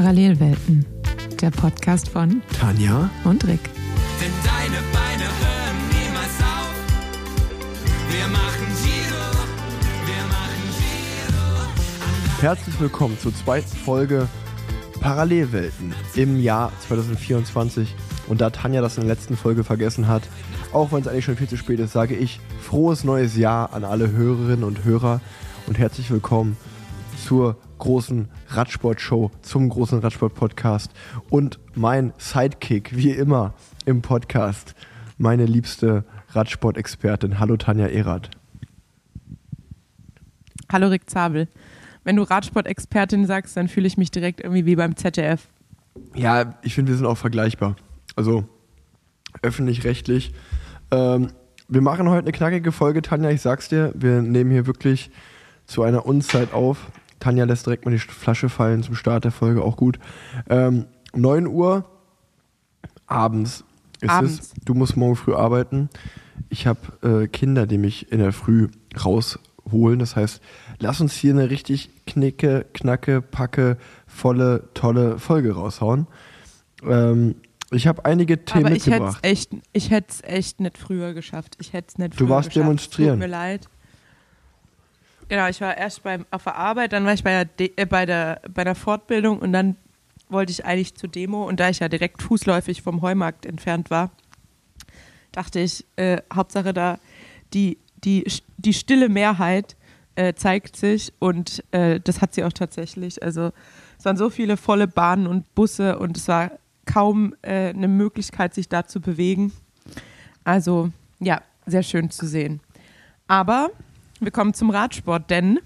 Parallelwelten, der Podcast von Tanja und Rick. Denn deine Beine hören niemals auf. Wir machen Giro, wir machen Giro. Herzlich willkommen zur zweiten Folge Parallelwelten im Jahr 2024. Und da Tanja das in der letzten Folge vergessen hat, auch wenn es eigentlich schon viel zu spät ist, sage ich frohes neues Jahr an alle Hörerinnen und Hörer und herzlich willkommen zur großen Radsport-Show, zum großen Radsport-Podcast und mein Sidekick, wie immer im Podcast, meine liebste Radsport-Expertin. Hallo Tanja Erath. Hallo Rick Zabel. Wenn du Radsport-Expertin sagst, dann fühle ich mich direkt irgendwie wie beim ZDF. Ja, ich finde, wir sind auch vergleichbar. Also öffentlich-rechtlich. Ähm, wir machen heute eine knackige Folge, Tanja, ich sag's dir. Wir nehmen hier wirklich zu einer Unzeit auf. Tanja lässt direkt mal die Flasche fallen zum Start der Folge, auch gut. Ähm, 9 Uhr abends ist Abends. es. Du musst morgen früh arbeiten. Ich habe äh, Kinder, die mich in der Früh rausholen. Das heißt, lass uns hier eine richtig knicke, knacke, packe, volle, tolle Folge raushauen. Ähm, ich habe einige Themen Aber ich hätte es mitgebracht. echt, ich hätt's echt nicht früher geschafft. Ich hätte es nicht Du früher warst geschafft. demonstrieren. Tut mir leid. Genau, ich war erst beim, auf der Arbeit, dann war ich bei der, De äh, bei, der, bei der Fortbildung und dann wollte ich eigentlich zur Demo und da ich ja direkt fußläufig vom Heumarkt entfernt war, dachte ich, äh, Hauptsache da die, die, die stille Mehrheit äh, zeigt sich und äh, das hat sie auch tatsächlich. Also es waren so viele volle Bahnen und Busse und es war kaum äh, eine Möglichkeit, sich da zu bewegen. Also ja, sehr schön zu sehen. Aber wir kommen zum Radsport, denn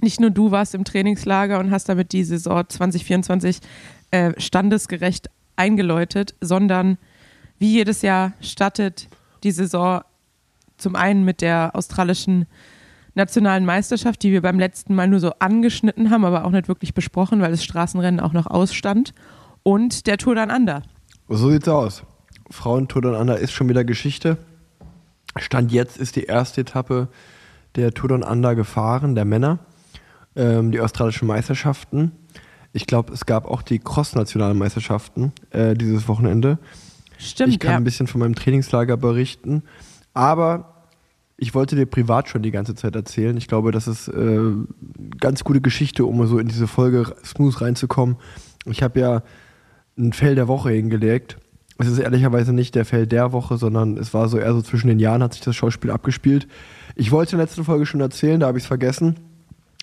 nicht nur du warst im Trainingslager und hast damit die Saison 2024 äh, standesgerecht eingeläutet, sondern wie jedes Jahr startet die Saison zum einen mit der australischen nationalen Meisterschaft, die wir beim letzten Mal nur so angeschnitten haben, aber auch nicht wirklich besprochen, weil das Straßenrennen auch noch ausstand. Und der Tour Down Under. So sieht's aus. Frauentour Down Under ist schon wieder Geschichte. Stand jetzt ist die erste Etappe der Tour Down Under gefahren, der Männer. Ähm, die australischen Meisterschaften. Ich glaube, es gab auch die Cross-nationalen Meisterschaften äh, dieses Wochenende. Stimmt, ich kann ja. ein bisschen von meinem Trainingslager berichten. Aber ich wollte dir privat schon die ganze Zeit erzählen. Ich glaube, das ist äh, ganz gute Geschichte, um so in diese Folge smooth reinzukommen. Ich habe ja ein Fell der Woche hingelegt. Es ist ehrlicherweise nicht der Fell der Woche, sondern es war so eher so zwischen den Jahren hat sich das Schauspiel abgespielt. Ich wollte in der letzten Folge schon erzählen, da habe ich es vergessen.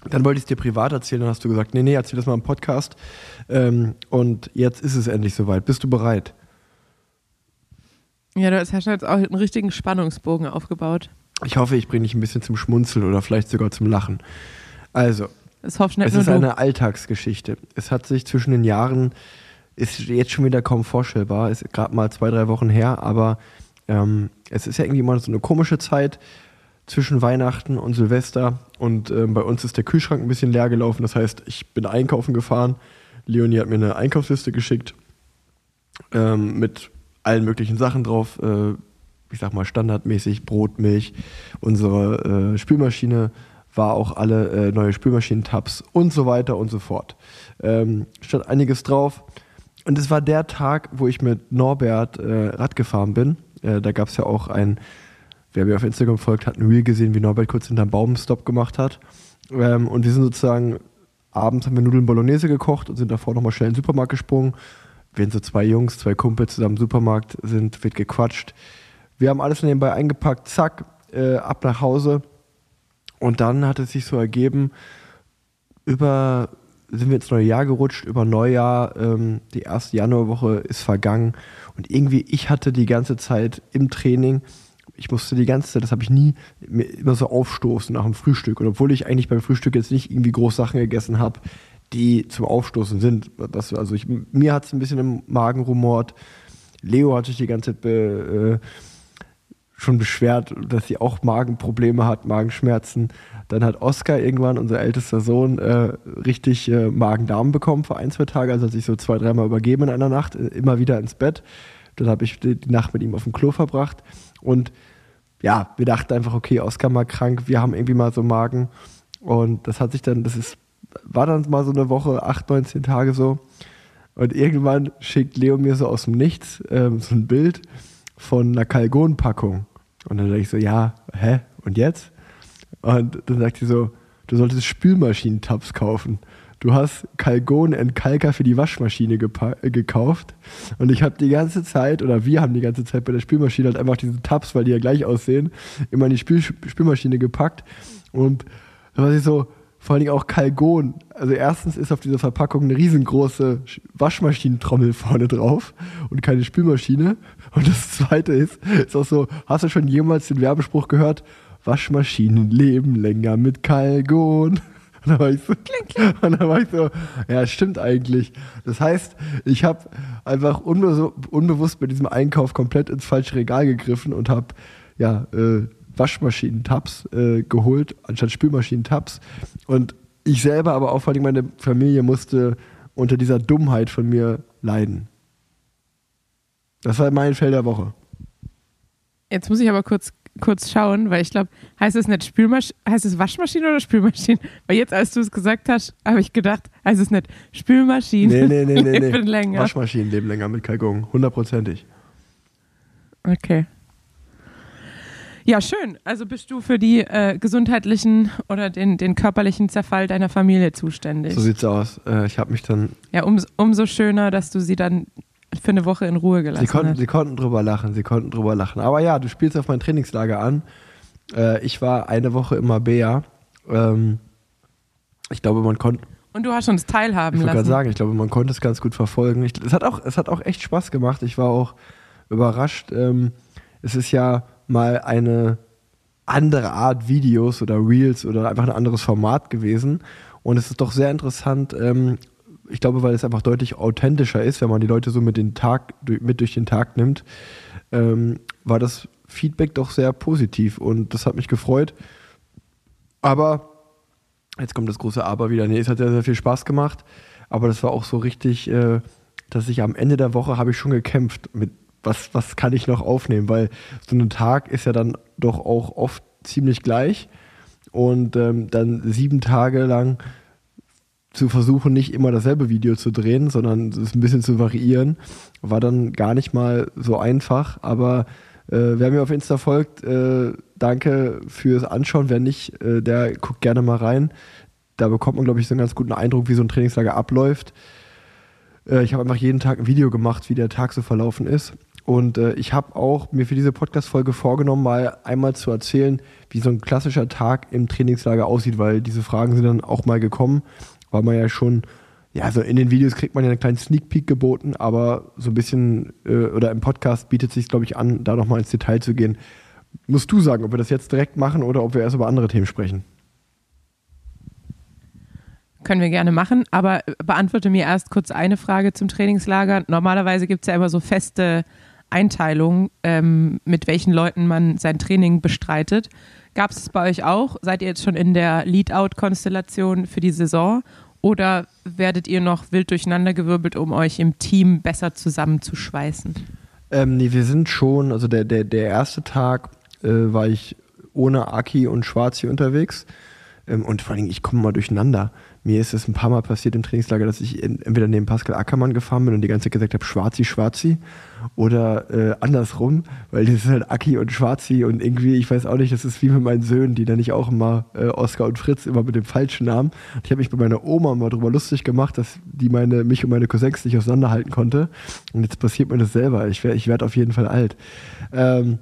Dann wollte ich es dir privat erzählen, dann hast du gesagt, nee, nee, erzähl das mal im Podcast. Ähm, und jetzt ist es endlich soweit. Bist du bereit? Ja, du hast ja jetzt auch einen richtigen Spannungsbogen aufgebaut. Ich hoffe, ich bringe dich ein bisschen zum Schmunzeln oder vielleicht sogar zum Lachen. Also, es ist eine Alltagsgeschichte. Es hat sich zwischen den Jahren, ist jetzt schon wieder kaum vorstellbar, ist gerade mal zwei, drei Wochen her, aber ähm, es ist ja irgendwie immer so eine komische Zeit zwischen Weihnachten und Silvester und ähm, bei uns ist der Kühlschrank ein bisschen leer gelaufen. Das heißt, ich bin einkaufen gefahren. Leonie hat mir eine Einkaufsliste geschickt ähm, mit allen möglichen Sachen drauf. Äh, ich sag mal standardmäßig Brot, Milch. Unsere äh, Spülmaschine war auch alle äh, neue Spülmaschinentabs und so weiter und so fort. Ähm, stand einiges drauf. Und es war der Tag, wo ich mit Norbert äh, Rad gefahren bin. Äh, da gab es ja auch ein, wer mir auf Instagram folgt, hat ein Reel gesehen, wie Norbert kurz hinterm Baum Stop gemacht hat. Ähm, und wir sind sozusagen, abends haben wir Nudeln Bolognese gekocht und sind davor nochmal schnell in den Supermarkt gesprungen. Wenn so zwei Jungs, zwei Kumpels zusammen im Supermarkt sind, wird gequatscht. Wir haben alles nebenbei eingepackt, zack, äh, ab nach Hause. Und dann hat es sich so ergeben, über sind wir ins neue Jahr gerutscht, über Neujahr, ähm, die erste Januarwoche ist vergangen. Und irgendwie, ich hatte die ganze Zeit im Training, ich musste die ganze Zeit, das habe ich nie, mir immer so aufstoßen nach dem Frühstück. Und obwohl ich eigentlich beim Frühstück jetzt nicht irgendwie groß Sachen gegessen habe, die zum Aufstoßen sind, das, also ich, mir hat es ein bisschen im Magen rumort, Leo hat sich die ganze Zeit be, äh, schon beschwert, dass sie auch Magenprobleme hat, Magenschmerzen. Dann hat Oskar irgendwann, unser ältester Sohn, äh, richtig äh, Magen-Darm bekommen für ein, zwei Tage. Also hat sich so zwei, dreimal übergeben in einer Nacht, äh, immer wieder ins Bett. Dann habe ich die, Nacht mit ihm auf dem Klo verbracht. Und ja, wir dachten einfach, okay, Oskar mal krank, wir haben irgendwie mal so Magen. Und das hat sich dann, das ist war dann mal so eine Woche, acht, 19 Tage so. Und irgendwann schickt Leo mir so aus dem Nichts ähm, so ein Bild von einer Kalgon-Packung. Und dann denke ich so, ja, hä? Und jetzt? Und dann sagt sie so, du solltest Spülmaschinentabs kaufen. Du hast Kalgon Entkalker für die Waschmaschine äh, gekauft. Und ich habe die ganze Zeit, oder wir haben die ganze Zeit bei der Spülmaschine halt einfach diese Tabs, weil die ja gleich aussehen, immer in die Spül Spülmaschine gepackt. Und da war ich so, vor allen Dingen auch Kalgon. Also erstens ist auf dieser Verpackung eine riesengroße Sch- Waschmaschinentrommel vorne drauf und keine Spülmaschine. Und das zweite ist, ist auch so, hast du schon jemals den Werbespruch gehört? Waschmaschinen leben länger mit Kalgon. Und dann war ich so, Und dann war ich so, ja, stimmt eigentlich. Das heißt, ich habe einfach unbe unbewusst bei diesem Einkauf komplett ins falsche Regal gegriffen und habe ja, äh, Waschmaschinen-Tabs äh, geholt, anstatt Spülmaschinen-Tabs. Und ich selber, aber auch vor allem meine Familie musste unter dieser Dummheit von mir leiden. Das war mein Fell der Woche. Jetzt muss ich aber kurz, kurz schauen, weil ich glaube, heißt es nicht Spülmaschine, heißt es Waschmaschine oder Spülmaschine? Weil jetzt, als du es gesagt hast, habe ich gedacht, heißt es nicht Spülmaschine. Nee, nee, nee, nee. nee. leben länger. Waschmaschinen leben länger mit Kalkon, hundertprozentig. Okay. Ja, schön. Also bist du für die äh, gesundheitlichen oder den, den körperlichen Zerfall deiner Familie zuständig. So sieht's aus. Äh, ich habe mich dann ja, um, umso schöner, dass du sie dann für eine Woche in Ruhe gelassen Sie konnten, hast. sie konnten drüber lachen, sie konnten drüber lachen. Aber ja, du spielst auf mein Trainingslager an. Äh, ich war eine Woche im Mabea. Ähm, ich glaube, man konnte, Und du hast uns teilhaben ich wollte gerade lassen. sagen, ich glaube, man konnte es ganz gut verfolgen. Ich, es, hat auch, es hat auch echt Spaß gemacht. Ich war auch überrascht. Ähm, es ist ja mal eine andere Art Videos oder Reels oder einfach ein anderes Format gewesen. Und es ist doch sehr interessant, ähm, ich glaube, weil es einfach deutlich authentischer ist, wenn man die Leute so mit, den Tag, mit durch den Tag nimmt, ähm, war das Feedback doch sehr positiv und das hat mich gefreut. Aber, jetzt kommt das große Aber wieder, nee, es hat sehr, sehr viel Spaß gemacht, aber das war auch so richtig, äh, dass ich am Ende der Woche habe ich schon gekämpft mit, was, was kann ich noch aufnehmen, weil so ein Tag ist ja dann doch auch oft ziemlich gleich und ähm, dann sieben Tage lang zu versuchen, nicht immer dasselbe Video zu drehen, sondern es ein bisschen zu variieren, war dann gar nicht mal so einfach. Aber äh, wer mir auf Insta folgt, äh, danke fürs Anschauen. Wer nicht, äh, der guckt gerne mal rein. Da bekommt man, glaube ich, so einen ganz guten Eindruck, wie so ein Trainingslager abläuft. Äh, ich habe einfach jeden Tag ein Video gemacht, wie der Tag so verlaufen ist. Und äh, ich habe auch mir für diese Podcast-Folge vorgenommen, mal einmal zu erzählen, wie so ein klassischer Tag im Trainingslager aussieht, weil diese Fragen sind dann auch mal gekommen, weil man ja schon, ja, so in den Videos kriegt man ja einen kleinen Sneak Peek geboten, aber so ein bisschen, äh, oder im Podcast bietet sich, glaube ich, an, da nochmal ins Detail zu gehen. Musst du sagen, ob wir das jetzt direkt machen oder ob wir erst über andere Themen sprechen? Können wir gerne machen, aber beantworte mir erst kurz eine Frage zum Trainingslager. Normalerweise gibt es ja immer so feste Einteilungen, ähm, mit welchen Leuten man sein Training bestreitet. Gab es es bei euch auch? Seid ihr jetzt schon in der Lead-Out-Konstellation für die Saison? Oder werdet ihr noch wild durcheinandergewirbelt, um euch im Team besser zusammenzuschweißen? Ähm, nee, wir sind schon, also der, der, der erste Tag äh, war ich ohne Aki und Schwarzi unterwegs. Ähm, und vor allen Dingen, ich komme mal durcheinander. Mir ist es ein paar Mal passiert im Trainingslager, dass ich entweder neben Pascal Ackermann gefahren bin und die ganze Zeit gesagt habe, Schwarzi, Schwarzi. Oder äh, andersrum, weil das ist halt Aki und Schwarzi und irgendwie, ich weiß auch nicht, das ist wie mit meinen Söhnen, die dann nicht auch immer äh, Oskar und Fritz immer mit dem falschen Namen. Ich habe mich bei meiner Oma mal drüber lustig gemacht, dass die meine, mich und meine Cousins nicht auseinanderhalten konnte. Und jetzt passiert mir das selber. Ich werde ich werd auf jeden Fall alt. Ähm,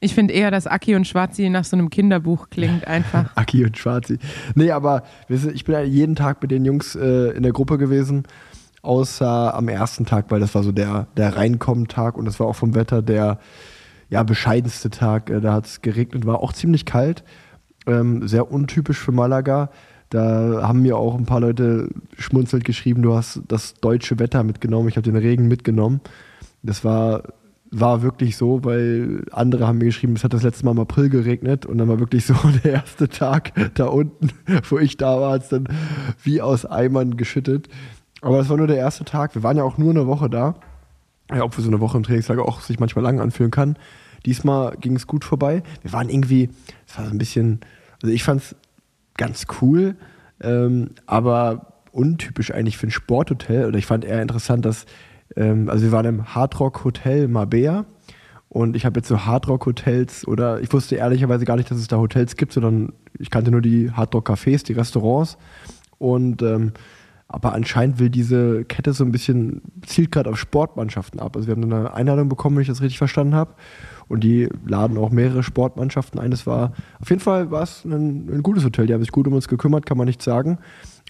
Ich finde eher, dass Aki und Schwarzi nach so einem Kinderbuch klingt einfach. Aki und Schwarzi. Nee, aber ich bin ja jeden Tag mit den Jungs äh, in der Gruppe gewesen, außer am ersten Tag, weil das war so der, der Reinkommen-Tag und das war auch vom Wetter der ja, bescheidenste Tag. Äh, da hat es geregnet, war auch ziemlich kalt, ähm, sehr untypisch für Malaga. Da haben mir auch ein paar Leute schmunzelt geschrieben, du hast das deutsche Wetter mitgenommen, ich habe den Regen mitgenommen. Das war war wirklich so, weil andere haben mir geschrieben, es hat das letzte Mal im April geregnet und dann war wirklich so der erste Tag da unten, wo ich da war, hat es dann wie aus Eimern geschüttet. Aber das war nur der erste Tag. Wir waren ja auch nur eine Woche da. Ja, obwohl so eine Woche im Trainingslager auch sich manchmal lang anfühlen kann. Diesmal ging es gut vorbei. Wir waren irgendwie, es war so ein bisschen, also ich fand es ganz cool, Ähm, aber untypisch eigentlich für ein Sporthotel. Oder ich fand eher interessant, dass, ähm, also wir waren im Hardrock Hotel Mabea. Und ich habe jetzt so Hardrock-Hotels oder ich wusste ehrlicherweise gar nicht, dass es da Hotels gibt, sondern ich kannte nur die Hardrock-Cafés, die Restaurants. Und ähm, aber anscheinend will diese Kette so ein bisschen, zielt gerade auf Sportmannschaften ab. Also wir haben eine Einladung bekommen, wenn ich das richtig verstanden habe. Und die laden auch mehrere Sportmannschaften ein. Das war, auf jeden Fall war es ein, ein gutes Hotel. Die haben sich gut um uns gekümmert, kann man nicht sagen.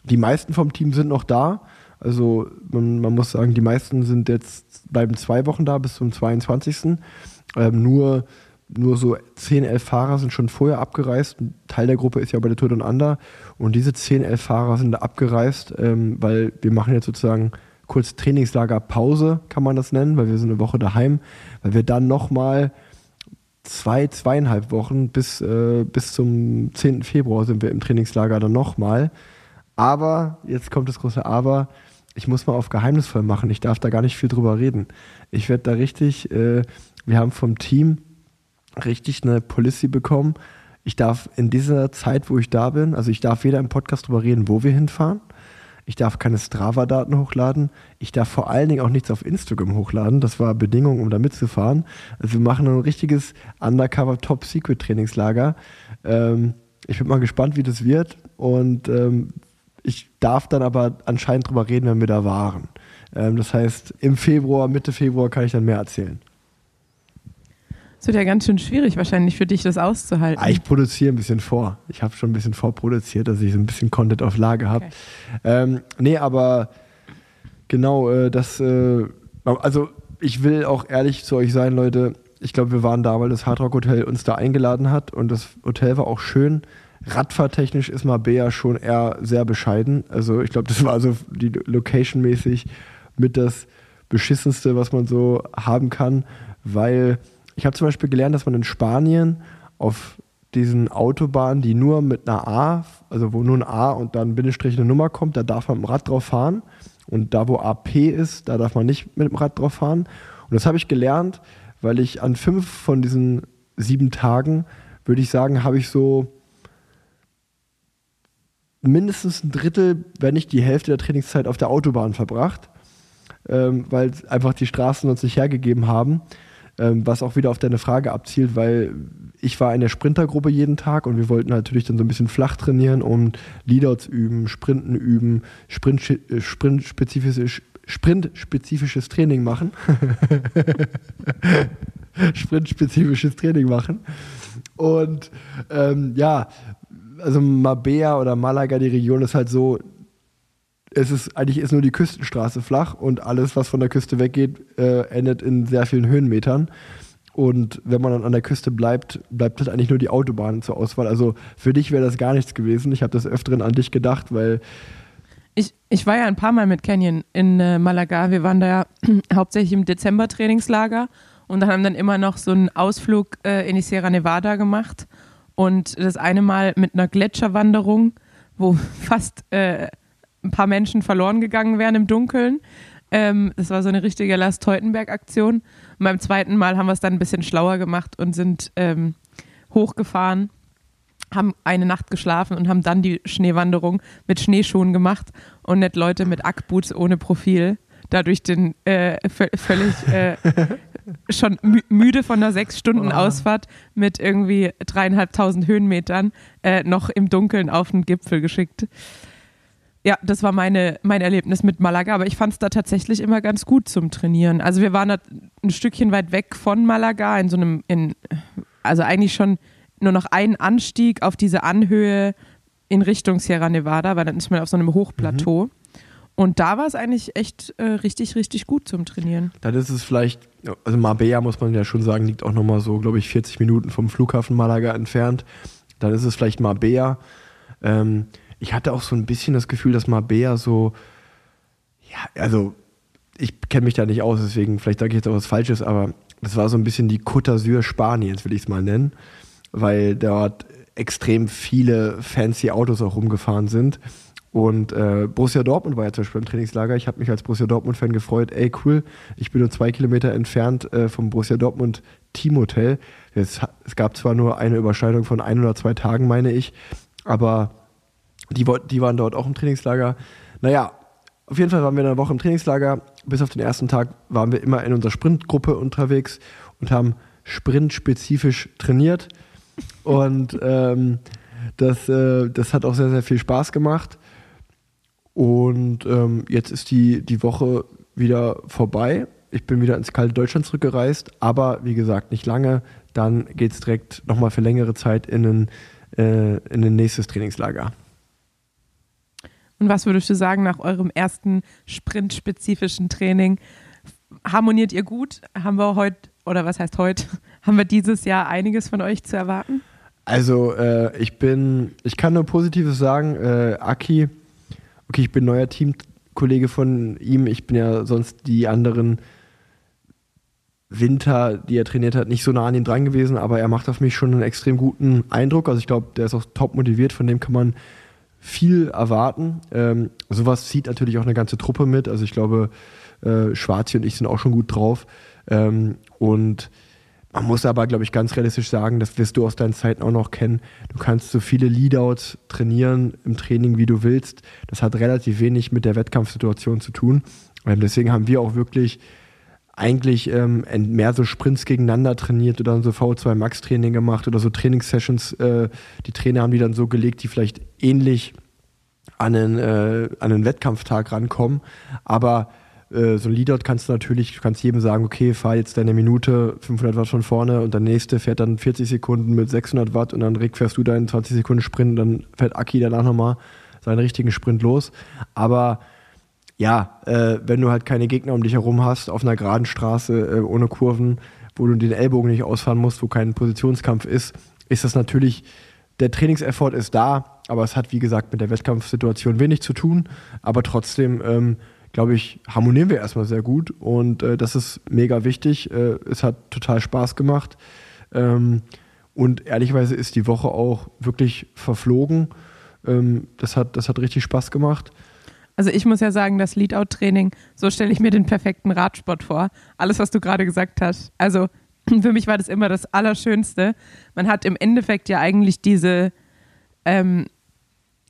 Die meisten vom Team sind noch da. Also man, man muss sagen, die meisten sind jetzt, bleiben zwei Wochen da bis zum 22. Ähm, nur nur so 10, 11 Fahrer sind schon vorher abgereist. Ein Teil der Gruppe ist ja bei der Tour Down Under. Und diese 10, 11 Fahrer sind abgereist, ähm, weil wir machen jetzt sozusagen kurz Trainingslagerpause, kann man das nennen, weil wir sind eine Woche daheim, weil wir dann nochmal zwei, zweieinhalb Wochen bis, äh, bis zum 10. Februar sind wir im Trainingslager dann nochmal. Aber, jetzt kommt das große Aber, ich muss mal auf geheimnisvoll machen. Ich darf da gar nicht viel drüber reden. Ich werde da richtig, äh, wir haben vom Team richtig eine Policy bekommen. Ich darf in dieser Zeit, wo ich da bin, also ich darf weder im Podcast drüber reden, wo wir hinfahren. Ich darf keine Strava-Daten hochladen. Ich darf vor allen Dingen auch nichts auf Instagram hochladen. Das war Bedingung, um da mitzufahren. Also wir machen ein richtiges Undercover Top Secret Trainingslager. Ähm, ich bin mal gespannt, wie das wird. Und ähm, ich darf dann aber anscheinend drüber reden, wenn wir da waren. Ähm, das heißt, im Februar, Mitte Februar kann ich dann mehr erzählen. Es wird ja ganz schön schwierig wahrscheinlich für dich, das auszuhalten. Ah, ich produziere ein bisschen vor. Ich habe schon ein bisschen vorproduziert, dass ich so ein bisschen Content auf Lage habe. Okay. Ähm, nee, aber genau, äh, das, äh, also ich will auch ehrlich zu euch sein, Leute. Ich glaube, wir waren da, weil das Hardrock Hotel uns da eingeladen hat und das Hotel war auch schön. Radfahrtechnisch ist Mabea schon eher sehr bescheiden. Also ich glaube, das war so die Location-mäßig mit das beschissenste, was man so haben kann, weil ich habe zum Beispiel gelernt, dass man in Spanien auf diesen Autobahnen, die nur mit einer A, also wo nur ein A und dann Bindestrich eine Nummer kommt, da darf man mit dem Rad drauf fahren. Und da, wo AP ist, da darf man nicht mit dem Rad drauf fahren. Und das habe ich gelernt, weil ich an fünf von diesen sieben Tagen, würde ich sagen, habe ich so mindestens ein Drittel, wenn nicht die Hälfte der Trainingszeit auf der Autobahn verbracht, ähm, weil einfach die Straßen uns nicht hergegeben haben. Ähm, was auch wieder auf deine Frage abzielt, weil ich war in der Sprintergruppe jeden Tag und wir wollten natürlich dann so ein bisschen flach trainieren und Leadouts üben, Sprinten üben, Sprint, äh, Sprint-spezifisches Sprint-spezifisches Training machen. Sprint-spezifisches Training machen. Und ähm, ja, also Mabea oder Malaga, die Region ist halt so, es ist eigentlich ist nur die Küstenstraße flach und alles, was von der Küste weggeht, äh, endet in sehr vielen Höhenmetern. Und wenn man dann an der Küste bleibt, bleibt halt eigentlich nur die Autobahn zur Auswahl. Also für dich wäre das gar nichts gewesen. Ich habe das öfteren an dich gedacht, weil Ich, ich war ja ein paar Mal mit Canyon in äh, Malaga. Wir waren da ja hauptsächlich im Dezember-Trainingslager und haben dann immer noch so einen Ausflug äh, in die Sierra Nevada gemacht. Und das eine Mal mit einer Gletscherwanderung, wo fast äh, ein paar Menschen verloren gegangen wären im Dunkeln. Ähm, das war so eine richtige Last Teutenberg-Aktion. Und beim zweiten Mal haben wir es dann ein bisschen schlauer gemacht und sind ähm, hochgefahren, haben eine Nacht geschlafen und haben dann die Schneewanderung mit Schneeschuhen gemacht und nicht Leute mit Ackboots ohne Profil. Dadurch den äh, vö- völlig äh, schon mü müde von einer sechs Stunden Oh. Ausfahrt mit irgendwie dreieinhalbtausend Höhenmetern äh, noch im Dunkeln auf den Gipfel geschickt. Ja, das war meine, mein Erlebnis mit Malaga, aber ich fand es da tatsächlich immer ganz gut zum Trainieren. Also wir waren da ein Stückchen weit weg von Malaga, in so einem, in, also eigentlich schon nur noch ein Anstieg auf diese Anhöhe in Richtung Sierra Nevada, weil dann ist man auf so einem Hochplateau. Und da war es eigentlich echt äh, richtig, richtig gut zum Trainieren. dann ist es vielleicht, also Marbella muss man ja schon sagen, liegt auch nochmal so, glaube ich, 40 Minuten vom Flughafen Malaga entfernt. Dann ist es vielleicht Marbella. Ähm, ich hatte auch so ein bisschen das Gefühl, dass Marbella so, ja, also ich kenne mich da nicht aus, deswegen vielleicht sage ich jetzt auch was Falsches, aber das war so ein bisschen die Côte d'Azur Spaniens, will ich es mal nennen, weil dort extrem viele fancy Autos auch rumgefahren sind. Und äh, Borussia Dortmund war ja zum Beispiel im Trainingslager. Ich habe mich als Borussia Dortmund-Fan gefreut. Ey, cool, ich bin nur zwei Kilometer entfernt äh, vom Borussia Dortmund Teamhotel. Es, es gab zwar nur eine Überschneidung von ein oder zwei Tagen, meine ich, aber Die, die waren dort auch im Trainingslager. Naja, auf jeden Fall waren wir eine Woche im Trainingslager. Bis auf den ersten Tag waren wir immer in unserer Sprintgruppe unterwegs und haben sprintspezifisch trainiert. Und ähm, das, äh, das hat auch sehr, sehr viel Spaß gemacht. Und ähm, jetzt ist die, die Woche wieder vorbei. Ich bin wieder ins kalte Deutschland zurückgereist, aber wie gesagt, nicht lange. Dann geht es direkt nochmal für längere Zeit in ein, äh, in ein nächstes Trainingslager. Und was würdest du sagen nach eurem ersten sprintspezifischen Training? Harmoniert ihr gut? Haben wir heute, oder was heißt heute, haben wir dieses Jahr einiges von euch zu erwarten? Also äh, ich bin, ich kann nur Positives sagen. Äh, Aki, okay, ich bin neuer Teamkollege von ihm. Ich bin ja sonst die anderen Winter, die er trainiert hat, nicht so nah an ihn dran gewesen, aber er macht auf mich schon einen extrem guten Eindruck. Also ich glaube, der ist auch top motiviert, von dem kann man viel erwarten. Ähm, sowas zieht natürlich auch eine ganze Truppe mit. Also ich glaube, äh, Schwarzi und ich sind auch schon gut drauf. Ähm, und man muss aber, glaube ich, ganz realistisch sagen, das wirst du aus deinen Zeiten auch noch kennen. Du kannst so viele Leadouts trainieren im Training, wie du willst. Das hat relativ wenig mit der Wettkampfsituation zu tun. Ähm, deswegen haben wir auch wirklich eigentlich ähm, mehr so Sprints gegeneinander trainiert oder so V2 Max Training gemacht oder so Trainingssessions. Äh, die Trainer haben die dann so gelegt, die vielleicht ähnlich an einen, äh, an einen Wettkampftag rankommen. Aber äh, so ein Leadout kannst du natürlich, du kannst jedem sagen, okay, fahr jetzt deine Minute 500 Watt von vorne und der nächste fährt dann 40 Sekunden mit 600 Watt und dann Rick fährst du deinen 20 Sekunden Sprint und dann fährt Aki danach nochmal seinen richtigen Sprint los. Aber ja, äh, wenn du halt keine Gegner um dich herum hast, auf einer geraden Straße äh, ohne Kurven, wo du den Ellbogen nicht ausfahren musst, wo kein Positionskampf ist, ist das natürlich, der Trainingseffort ist da, aber es hat, wie gesagt, mit der Wettkampfsituation wenig zu tun. Aber trotzdem, ähm, glaube ich, harmonieren wir erstmal sehr gut und äh, das ist mega wichtig. Äh, es hat total Spaß gemacht. Ähm, und ehrlicherweise ist die Woche auch wirklich verflogen. Ähm, das, hat, das hat richtig Spaß gemacht. Also ich muss ja sagen, das Leadout-Training, so stelle ich mir den perfekten Radsport vor. Alles, was du gerade gesagt hast. Also für mich war das immer das Allerschönste. Man hat im Endeffekt ja eigentlich diese, ähm,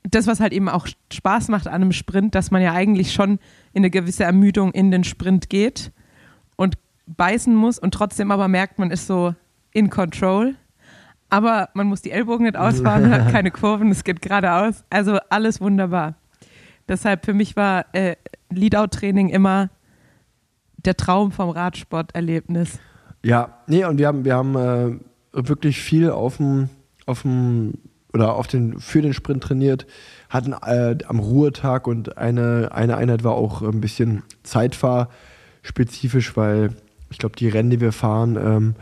das, was halt eben auch Spaß macht an einem Sprint, dass man ja eigentlich schon in eine gewisse Ermüdung in den Sprint geht und beißen muss und trotzdem aber merkt, man ist so in control. Aber man muss die Ellbogen nicht ausfahren, man hat keine Kurven, es geht geradeaus. Also alles wunderbar. Deshalb für mich war äh, Leadout-Training immer der Traum vom Radsporterlebnis. Ja, nee, und wir haben, wir haben äh, wirklich viel auf dem, auf dem oder auf den, für den Sprint trainiert, hatten äh, am Ruhetag und eine, eine Einheit war auch ein bisschen zeitfahrspezifisch, weil ich glaube, die Rennen, die wir fahren, ähm,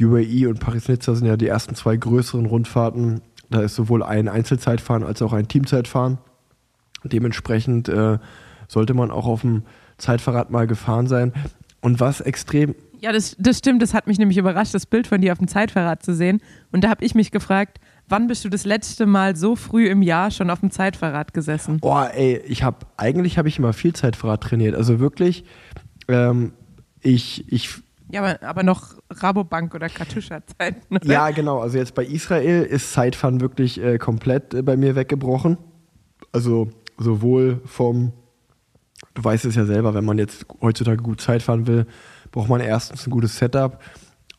UAE und Paris-Nizza sind ja die ersten zwei größeren Rundfahrten. Da ist sowohl ein Einzelzeitfahren als auch ein Teamzeitfahren. Dementsprechend äh, sollte man auch auf dem Zeitfahrrad mal gefahren sein. Und was extrem Ja, das, das stimmt. Das hat mich nämlich überrascht, das Bild von dir auf dem Zeitfahrrad zu sehen. Und da habe ich mich gefragt, wann bist du das letzte Mal so früh im Jahr schon auf dem Zeitfahrrad gesessen? Oh, ey, ich habe eigentlich habe ich immer viel Zeitfahrrad trainiert. Also wirklich, ähm, ich, ich, Ja, aber, aber noch Rabobank oder Katusha-Zeiten. ja genau. Also jetzt bei Israel ist Zeitfahren wirklich äh, komplett äh, bei mir weggebrochen. Also sowohl vom, du weißt es ja selber, wenn man jetzt heutzutage gut Zeit fahren will, braucht man erstens ein gutes Setup,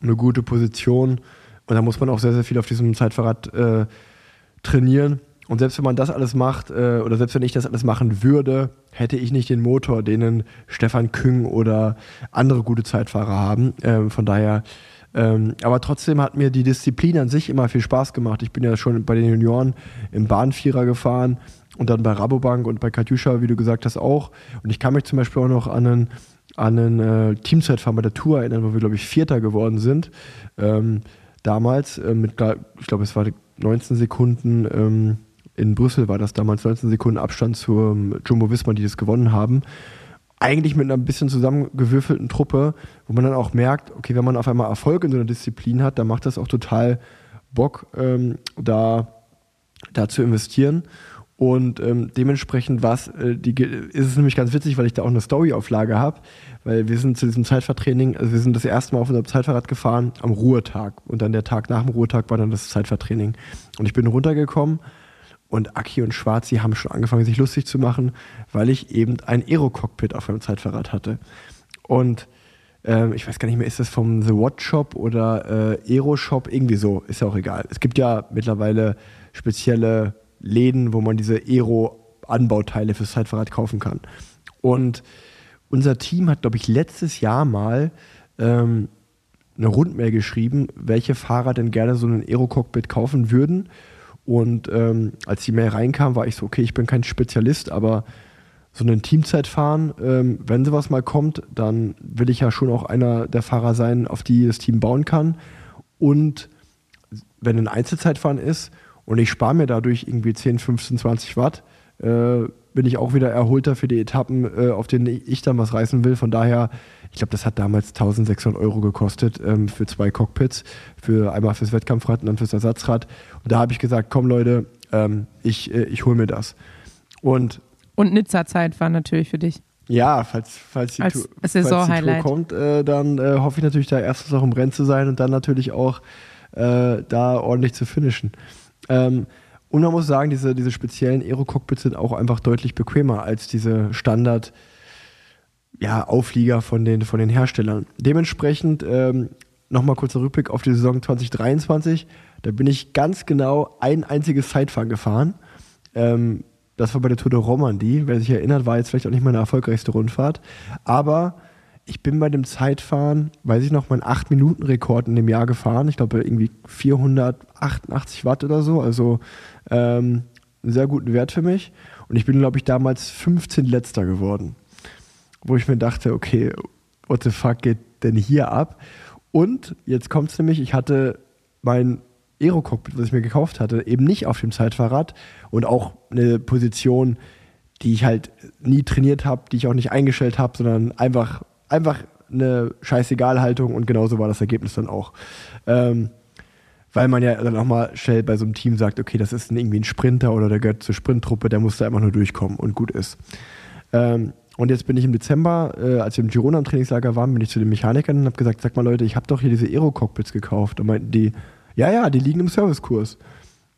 eine gute Position und da muss man auch sehr, sehr viel auf diesem Zeitfahrrad äh, trainieren. Und selbst wenn man das alles macht, äh, oder selbst wenn ich das alles machen würde, hätte ich nicht den Motor, den Stefan Küng oder andere gute Zeitfahrer haben. Ähm, von daher, ähm, aber trotzdem hat mir die Disziplin an sich immer viel Spaß gemacht. Ich bin ja schon bei den Junioren im Bahnvierer gefahren und dann bei Rabobank und bei Katjuscha, wie du gesagt hast, auch. Und ich kann mich zum Beispiel auch noch an einen, an einen äh, Teamzeitfahren bei der Tour erinnern, wo wir, glaube ich, Vierter geworden sind. Ähm, damals, äh, mit, ich glaube, es war 19 Sekunden, ähm, in Brüssel war das damals 19 Sekunden Abstand zur Jumbo Visma, die das gewonnen haben. Eigentlich mit einer bisschen zusammengewürfelten Truppe, wo man dann auch merkt, okay, wenn man auf einmal Erfolg in so einer Disziplin hat, dann macht das auch total Bock, ähm, da, da zu investieren. Und ähm, dementsprechend war's, äh, die, ist es nämlich ganz witzig, weil ich da auch eine Storyauflage habe, weil wir sind zu diesem Zeitfahrtraining, also wir sind das erste Mal auf unserem Zeitfahrrad gefahren am Ruhetag und dann der Tag nach dem Ruhetag war dann das Zeitfahrtraining. Und ich bin runtergekommen Und Aki und Schwarzi haben schon angefangen, sich lustig zu machen, weil ich eben ein Aero-Cockpit auf meinem Zeitfahrrad hatte. Und ähm, ich weiß gar nicht mehr, ist das vom The Watch Shop oder äh, Aero Shop? Irgendwie so, ist ja auch egal. Es gibt ja mittlerweile spezielle Läden, wo man diese Aero-Anbauteile fürs Zeitfahrrad kaufen kann. Und unser Team hat, glaube ich, letztes Jahr mal ähm, eine Rundmail geschrieben, welche Fahrer denn gerne so ein Aero-Cockpit kaufen würden. Und ähm, als die Mail reinkam, war ich so, okay, ich bin kein Spezialist, aber so einen Teamzeitfahren, ähm, wenn sowas mal kommt, dann will ich ja schon auch einer der Fahrer sein, auf die das Team bauen kann. Und wenn ein Einzelzeitfahren ist und ich spare mir dadurch irgendwie 10, 15, 20 Watt, äh, bin ich auch wieder erholter für die Etappen, äh, auf denen ich dann was reißen will. Von daher, ich glaube, das hat damals 1600 Euro gekostet ähm, für zwei Cockpits, für einmal fürs Wettkampfrad und dann fürs Ersatzrad. Und da habe ich gesagt, komm Leute, ähm, ich, äh, ich hole mir das. Und Und Nizza-Zeit war natürlich für dich. ja, falls, falls die, Als Tour, falls die Tour kommt, äh, dann äh, hoffe ich natürlich da erstens auch im Rennen zu sein und dann natürlich auch äh, da ordentlich zu finishen. Ähm, und man muss sagen, diese, diese speziellen Aero-Cockpits sind auch einfach deutlich bequemer als diese Standard- ja, Auflieger von den, von den Herstellern. Dementsprechend ähm, nochmal kurzer Rückblick auf die Saison 2023. Da bin ich ganz genau ein einziges Zeitfahren gefahren. Ähm, das war bei der Tour de Romandie. Wer sich erinnert, war jetzt vielleicht auch nicht meine erfolgreichste Rundfahrt. Aber ich bin bei dem Zeitfahren, weiß ich noch, meinen 8-Minuten-Rekord in dem Jahr gefahren. Ich glaube, irgendwie 488 Watt oder so. Also ähm, einen sehr guten Wert für mich. Und ich bin, glaube ich, damals 15 Letzter geworden. Wo ich mir dachte, okay, what the fuck geht denn hier ab? Und jetzt kommt es nämlich, ich hatte mein Aero-Cockpit, was ich mir gekauft hatte, eben nicht auf dem Zeitfahrrad und auch eine Position, die ich halt nie trainiert habe, die ich auch nicht eingestellt habe, sondern einfach, einfach eine Scheißegal-Haltung und genauso war das Ergebnis dann auch. Ähm, weil man ja dann auch mal schnell bei so einem Team sagt, okay, das ist ein, irgendwie ein Sprinter oder der gehört zur Sprinttruppe, der muss da einfach nur durchkommen und gut ist. Ähm, und jetzt bin ich im Dezember, äh, als wir im Girona im Trainingslager waren, bin ich zu den Mechanikern und habe gesagt, sag mal Leute, ich habe doch hier diese Aero-Cockpits gekauft. Und meinten die, ja, ja, die liegen im Servicekurs.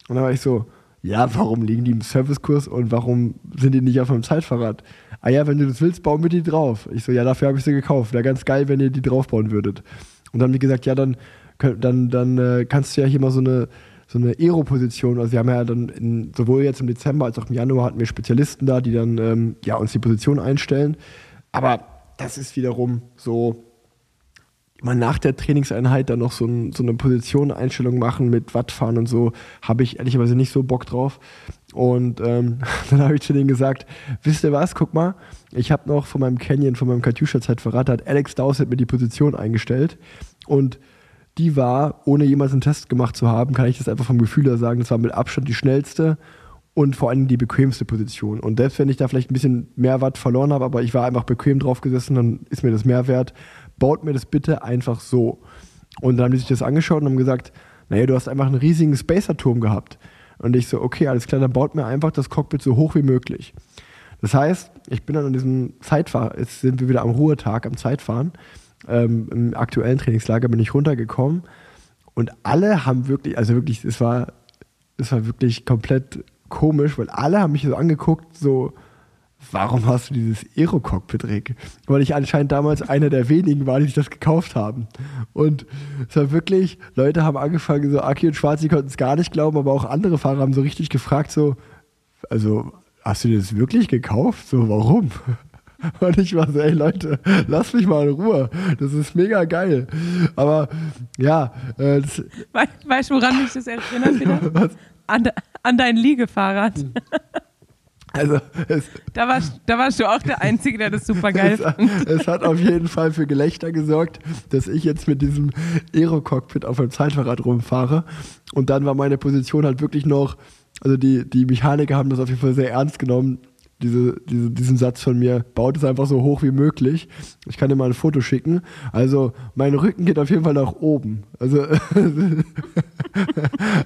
Und dann war ich so, ja, warum liegen die im Servicekurs und warum sind die nicht auf meinem Zeitfahrrad? Ah ja, wenn du das willst, bauen wir die drauf. Ich so, ja, dafür habe ich sie gekauft. Wäre ganz geil, wenn ihr die draufbauen würdet. Und dann haben die gesagt, ja, dann, dann, dann äh, kannst du ja hier mal so eine, so eine Aero-Position, also wir haben ja dann in, sowohl jetzt im Dezember als auch im Januar hatten wir Spezialisten da, die dann ähm, ja, uns die Position einstellen. Aber das ist wiederum so, mal nach der Trainingseinheit dann noch so, ein, so eine Positioneinstellung machen mit Wattfahren und so, habe ich ehrlicherweise nicht so Bock drauf. Und ähm, dann habe ich zu denen gesagt, wisst ihr was, guck mal, ich habe noch von meinem Canyon, von meinem Katusha-Zeitverrat, hat Alex Dowsett mir die Position eingestellt und die war, ohne jemals einen Test gemacht zu haben, kann ich das einfach vom Gefühl her sagen, das war mit Abstand die schnellste und vor allem die bequemste Position. Und selbst wenn ich da vielleicht ein bisschen mehr Watt verloren habe, aber ich war einfach bequem drauf gesessen, dann ist mir das mehr wert. Baut mir das bitte einfach so. Und dann haben die sich das angeschaut und haben gesagt, naja, du hast einfach einen riesigen Spacer-Turm gehabt. Und ich so, okay, alles klar, dann baut mir einfach das Cockpit so hoch wie möglich. Das heißt, ich bin dann an diesem Zeitfahren, jetzt sind wir wieder am Ruhetag, am Zeitfahren, ähm, im aktuellen Trainingslager bin ich runtergekommen und alle haben wirklich, also wirklich, es war, es war wirklich komplett komisch, weil alle haben mich so angeguckt, so, warum hast du dieses Aero-Cockpit, Rick? Weil ich anscheinend damals einer der wenigen war, die sich das gekauft haben. Und es war wirklich, Leute haben angefangen, so Aki und Schwarzi konnten es gar nicht glauben, aber auch andere Fahrer haben so richtig gefragt, so, also, hast du das wirklich gekauft? So, warum? Und ich war so, ey Leute, lass mich mal in Ruhe. Das ist mega geil. Aber ja, äh, weißt du, woran mich das erinnert? An, an dein Liegefahrrad. also es, Da warst, da warst du auch der Einzige, der das super geil es, es hat auf jeden Fall für Gelächter gesorgt, dass ich jetzt mit diesem Aero-Cockpit auf einem Zeitfahrrad rumfahre. Und dann war meine Position halt wirklich noch, also die, die Mechaniker haben das auf jeden Fall sehr ernst genommen. Diese, diese, diesen Satz von mir, baut es einfach so hoch wie möglich. Ich kann dir mal ein Foto schicken. Also, mein Rücken geht auf jeden Fall nach oben. Also,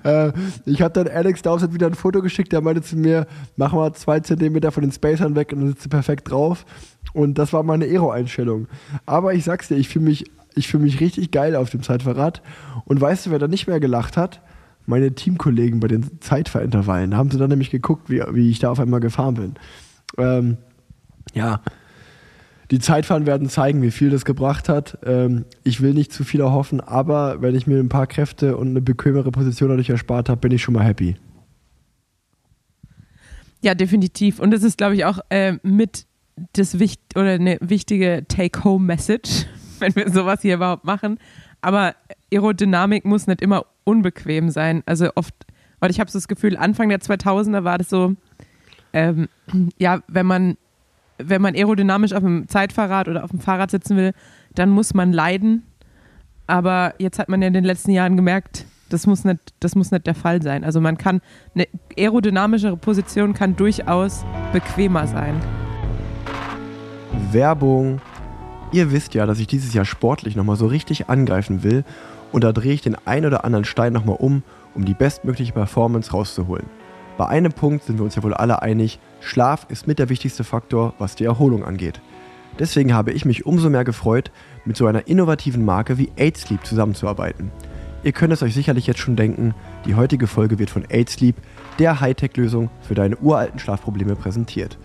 äh, ich habe dann Alex Dowsett wieder ein Foto geschickt, der meinte zu mir, mach mal zwei Zentimeter von den Spacern weg und dann sitzt du perfekt drauf. Und das war meine Aero-Einstellung. Aber ich sag's dir, ich fühle mich, ich fühl mich richtig geil auf dem Zeitverrat. Und weißt du, wer da nicht mehr gelacht hat? Meine Teamkollegen bei den Zeitfahrintervallen. Da haben sie dann nämlich geguckt, wie, wie ich da auf einmal gefahren bin. Ähm, ja, die Zeitfahren werden zeigen, wie viel das gebracht hat. Ähm, ich will nicht zu viel erhoffen, aber wenn ich mir ein paar Kräfte und eine bequemere Position dadurch erspart habe, bin ich schon mal happy. Ja, definitiv. Und das ist, glaube ich, auch äh, mit das Wicht oder eine wichtige Take-Home-Message, wenn wir sowas hier überhaupt machen. Aber Aerodynamik muss nicht immer unbequem sein. Also oft, weil ich habe so das Gefühl, Anfang der 2000er war das so, ähm, ja, wenn man wenn man aerodynamisch auf dem Zeitfahrrad oder auf dem Fahrrad sitzen will, dann muss man leiden. Aber jetzt hat man ja in den letzten Jahren gemerkt, das muss nicht, das muss nicht der Fall sein. Also man kann, eine aerodynamischere Position kann durchaus bequemer sein. Werbung. Ihr wisst ja, dass ich dieses Jahr sportlich nochmal so richtig angreifen will und da drehe ich den ein oder anderen Stein nochmal um, um die bestmögliche Performance rauszuholen. Bei einem Punkt sind wir uns ja wohl alle einig, Schlaf ist mit der wichtigste Faktor, was die Erholung angeht. Deswegen habe ich mich umso mehr gefreut, mit so einer innovativen Marke wie 8Sleep zusammenzuarbeiten. Ihr könnt es euch sicherlich jetzt schon denken, die heutige Folge wird von 8Sleep, der Hightech-Lösung für deine uralten Schlafprobleme präsentiert.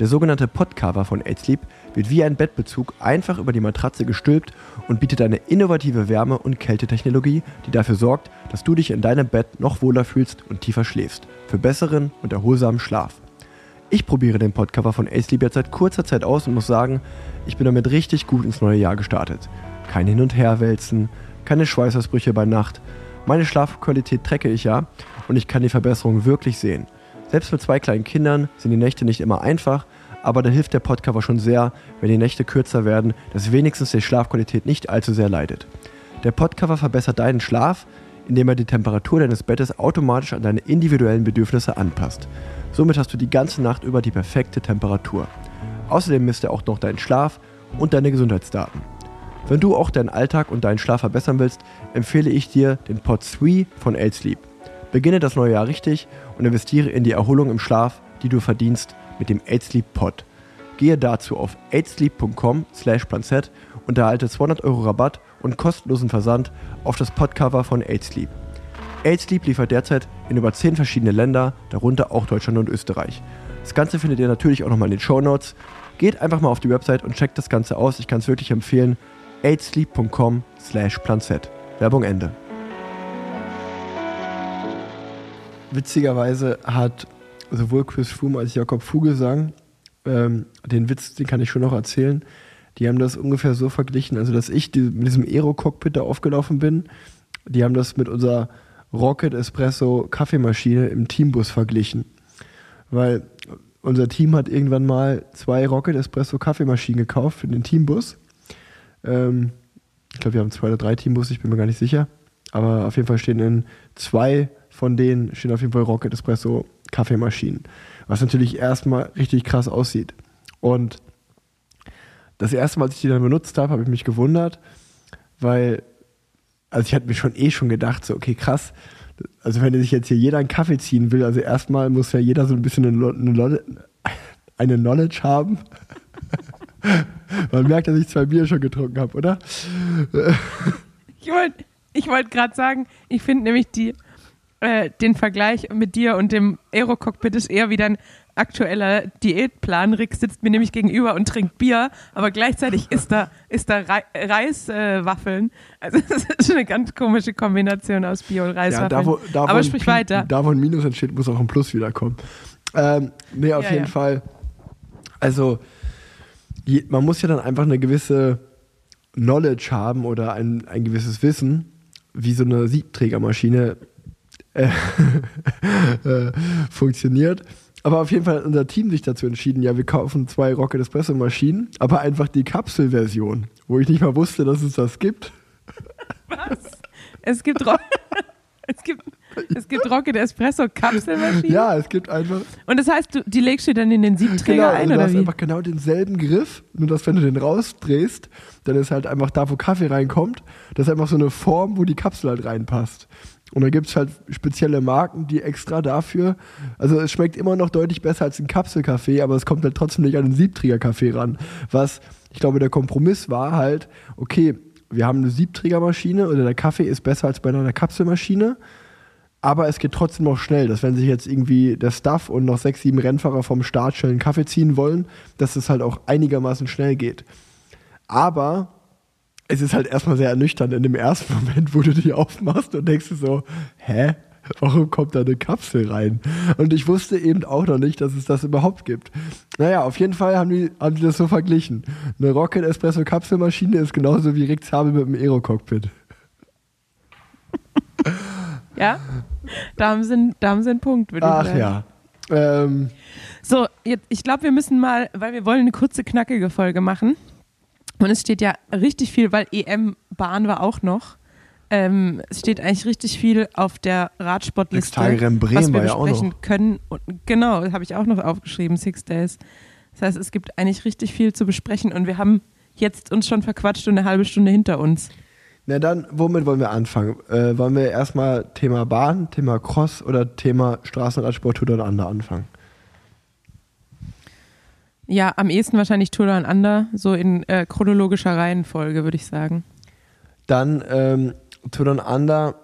Der sogenannte Podcover von 8Sleep wird wie ein Bettbezug einfach über die Matratze gestülpt und bietet eine innovative Wärme- und Kältetechnologie, die dafür sorgt, dass du dich in deinem Bett noch wohler fühlst und tiefer schläfst. Für besseren und erholsamen Schlaf. Ich probiere den Podcover von A-Sleep jetzt seit kurzer Zeit aus und muss sagen, ich bin damit richtig gut ins neue Jahr gestartet. Kein Hin- und Herwälzen, keine Schweißausbrüche bei Nacht. Meine Schlafqualität trecke ich ja und ich kann die Verbesserung wirklich sehen. Selbst mit zwei kleinen Kindern sind die Nächte nicht immer einfach, aber da hilft der Podcover schon sehr, wenn die Nächte kürzer werden, dass wenigstens die Schlafqualität nicht allzu sehr leidet. Der Podcover verbessert deinen Schlaf, indem er die Temperatur deines Bettes automatisch an deine individuellen Bedürfnisse anpasst. Somit hast du die ganze Nacht über die perfekte Temperatur. Außerdem misst er auch noch deinen Schlaf und deine Gesundheitsdaten. Wenn du auch deinen Alltag und deinen Schlaf verbessern willst, empfehle ich dir den Pod 3 von 8 Sleep. Beginne das neue Jahr richtig und investiere in die Erholung im Schlaf, die du verdienst mit dem 8 Sleep Pod. Gehe dazu auf 8sleep.com slash planset und erhalte 200 Euro Rabatt und kostenlosen Versand auf das Podcover von 8 Sleep. 8 Sleep liefert derzeit in über 10 verschiedene Länder, darunter auch Deutschland und Österreich. Das Ganze findet ihr natürlich auch nochmal in den Show Notes. Geht einfach mal auf die Website und checkt das Ganze aus. Ich kann es wirklich empfehlen. 8sleep.com slash planset. Werbung Ende. Witzigerweise hat sowohl Chris Froome als Jakob Vogelsang, ähm, den Witz, den kann ich schon noch erzählen, die haben das ungefähr so verglichen, also dass ich die, mit diesem Aero-Cockpit da aufgelaufen bin, die haben das mit unserer Rocket Espresso Kaffeemaschine im Teambus verglichen. Weil unser Team hat irgendwann mal zwei Rocket Espresso Kaffeemaschinen gekauft für den Teambus. Ähm, ich glaube, wir haben zwei oder drei Teambusse, ich bin mir gar nicht sicher. Aber auf jeden Fall stehen in zwei von denen stehen auf jeden Fall Rocket Espresso Kaffeemaschinen. Was natürlich erstmal richtig krass aussieht. Und das erste Mal, als ich die dann benutzt habe, habe ich mich gewundert, weil also ich hatte mir schon eh schon gedacht, so, okay, krass. Also wenn sich jetzt hier jeder einen Kaffee ziehen will, also erstmal muss ja jeder so ein bisschen eine, eine, Knowledge haben. Man merkt, dass ich zwei Bier schon getrunken habe, oder? ich wollte ich wollt gerade sagen, ich finde nämlich die, äh, den Vergleich mit dir und dem Aerocockpit ist eher wieder ein aktueller Diätplan. Rick sitzt mir nämlich gegenüber und trinkt Bier, aber gleichzeitig isst er, isst er Re Reiswaffeln. Äh, also das ist eine ganz komische Kombination aus Bier und Reiswaffeln. Ja, da, wo, da, aber sprich weiter. Da, wo ein Minus entsteht, muss auch ein Plus wiederkommen. Ähm, nee, auf ja, jeden ja. Fall. Also, je, man muss ja dann einfach eine gewisse Knowledge haben oder ein, ein gewisses Wissen, wie so eine Siebträgermaschine äh, äh, funktioniert. Aber auf jeden Fall hat unser Team sich dazu entschieden, ja, wir kaufen zwei Rocket Espresso Maschinen, aber einfach die Kapselversion, wo ich nicht mal wusste, dass es das gibt. Was? Es gibt, Ro es gibt, es gibt Rocket Espresso Kapselmaschinen? Ja, es gibt einfach. Und das heißt, du, die legst du dann in den Siebträger genau, ein, also oder du hast wie? einfach genau denselben Griff, nur dass wenn du den rausdrehst, dann ist halt einfach da, wo Kaffee reinkommt, das ist einfach so eine Form, wo die Kapsel halt reinpasst. Und da gibt es halt spezielle Marken, die extra dafür, also es schmeckt immer noch deutlich besser als ein Kapselkaffee, aber es kommt halt trotzdem nicht an einen Siebträgerkaffee ran. Was, ich glaube, der Kompromiss war halt, okay, wir haben eine Siebträgermaschine oder der Kaffee ist besser als bei einer Kapselmaschine. aber es geht trotzdem noch schnell, dass wenn sich jetzt irgendwie der Staff und noch sechs, sieben Rennfahrer vom Start schnell einen Kaffee ziehen wollen, dass es halt auch einigermaßen schnell geht. Aber es ist halt erstmal sehr ernüchternd in dem ersten Moment, wo du die aufmachst und denkst so, hä? Warum kommt da eine Kapsel rein? Und ich wusste eben auch noch nicht, dass es das überhaupt gibt. Naja, auf jeden Fall haben die, haben die das so verglichen. Eine Rocket Espresso Kapselmaschine ist genauso wie Rick Zabel mit dem Aero-Cockpit. Ja, da haben sie, da haben sie einen Punkt, würde ich Ach sagen. ja. Ähm, So, jetzt, ich glaube, wir müssen mal, weil wir wollen eine kurze, knackige Folge machen. Und es steht ja richtig viel, weil EM-Bahn war auch noch. Ähm, es steht eigentlich richtig viel auf der Radsportliste, Sechs-Tage-Rennen Bremen was wir war ja auch besprechen noch. können. Und genau, habe ich auch noch aufgeschrieben, Six Days. Das heißt, es gibt eigentlich richtig viel zu besprechen und wir haben jetzt uns schon verquatscht und eine halbe Stunde hinter uns. na dann, womit wollen wir anfangen? Äh, wollen wir erstmal Thema Bahn, Thema Cross oder Thema Straßenradsport Tour Under anfangen? Ja, am ehesten wahrscheinlich Tour Down Under, so in äh, chronologischer Reihenfolge, würde ich sagen. Dann ähm, Tour Down Under,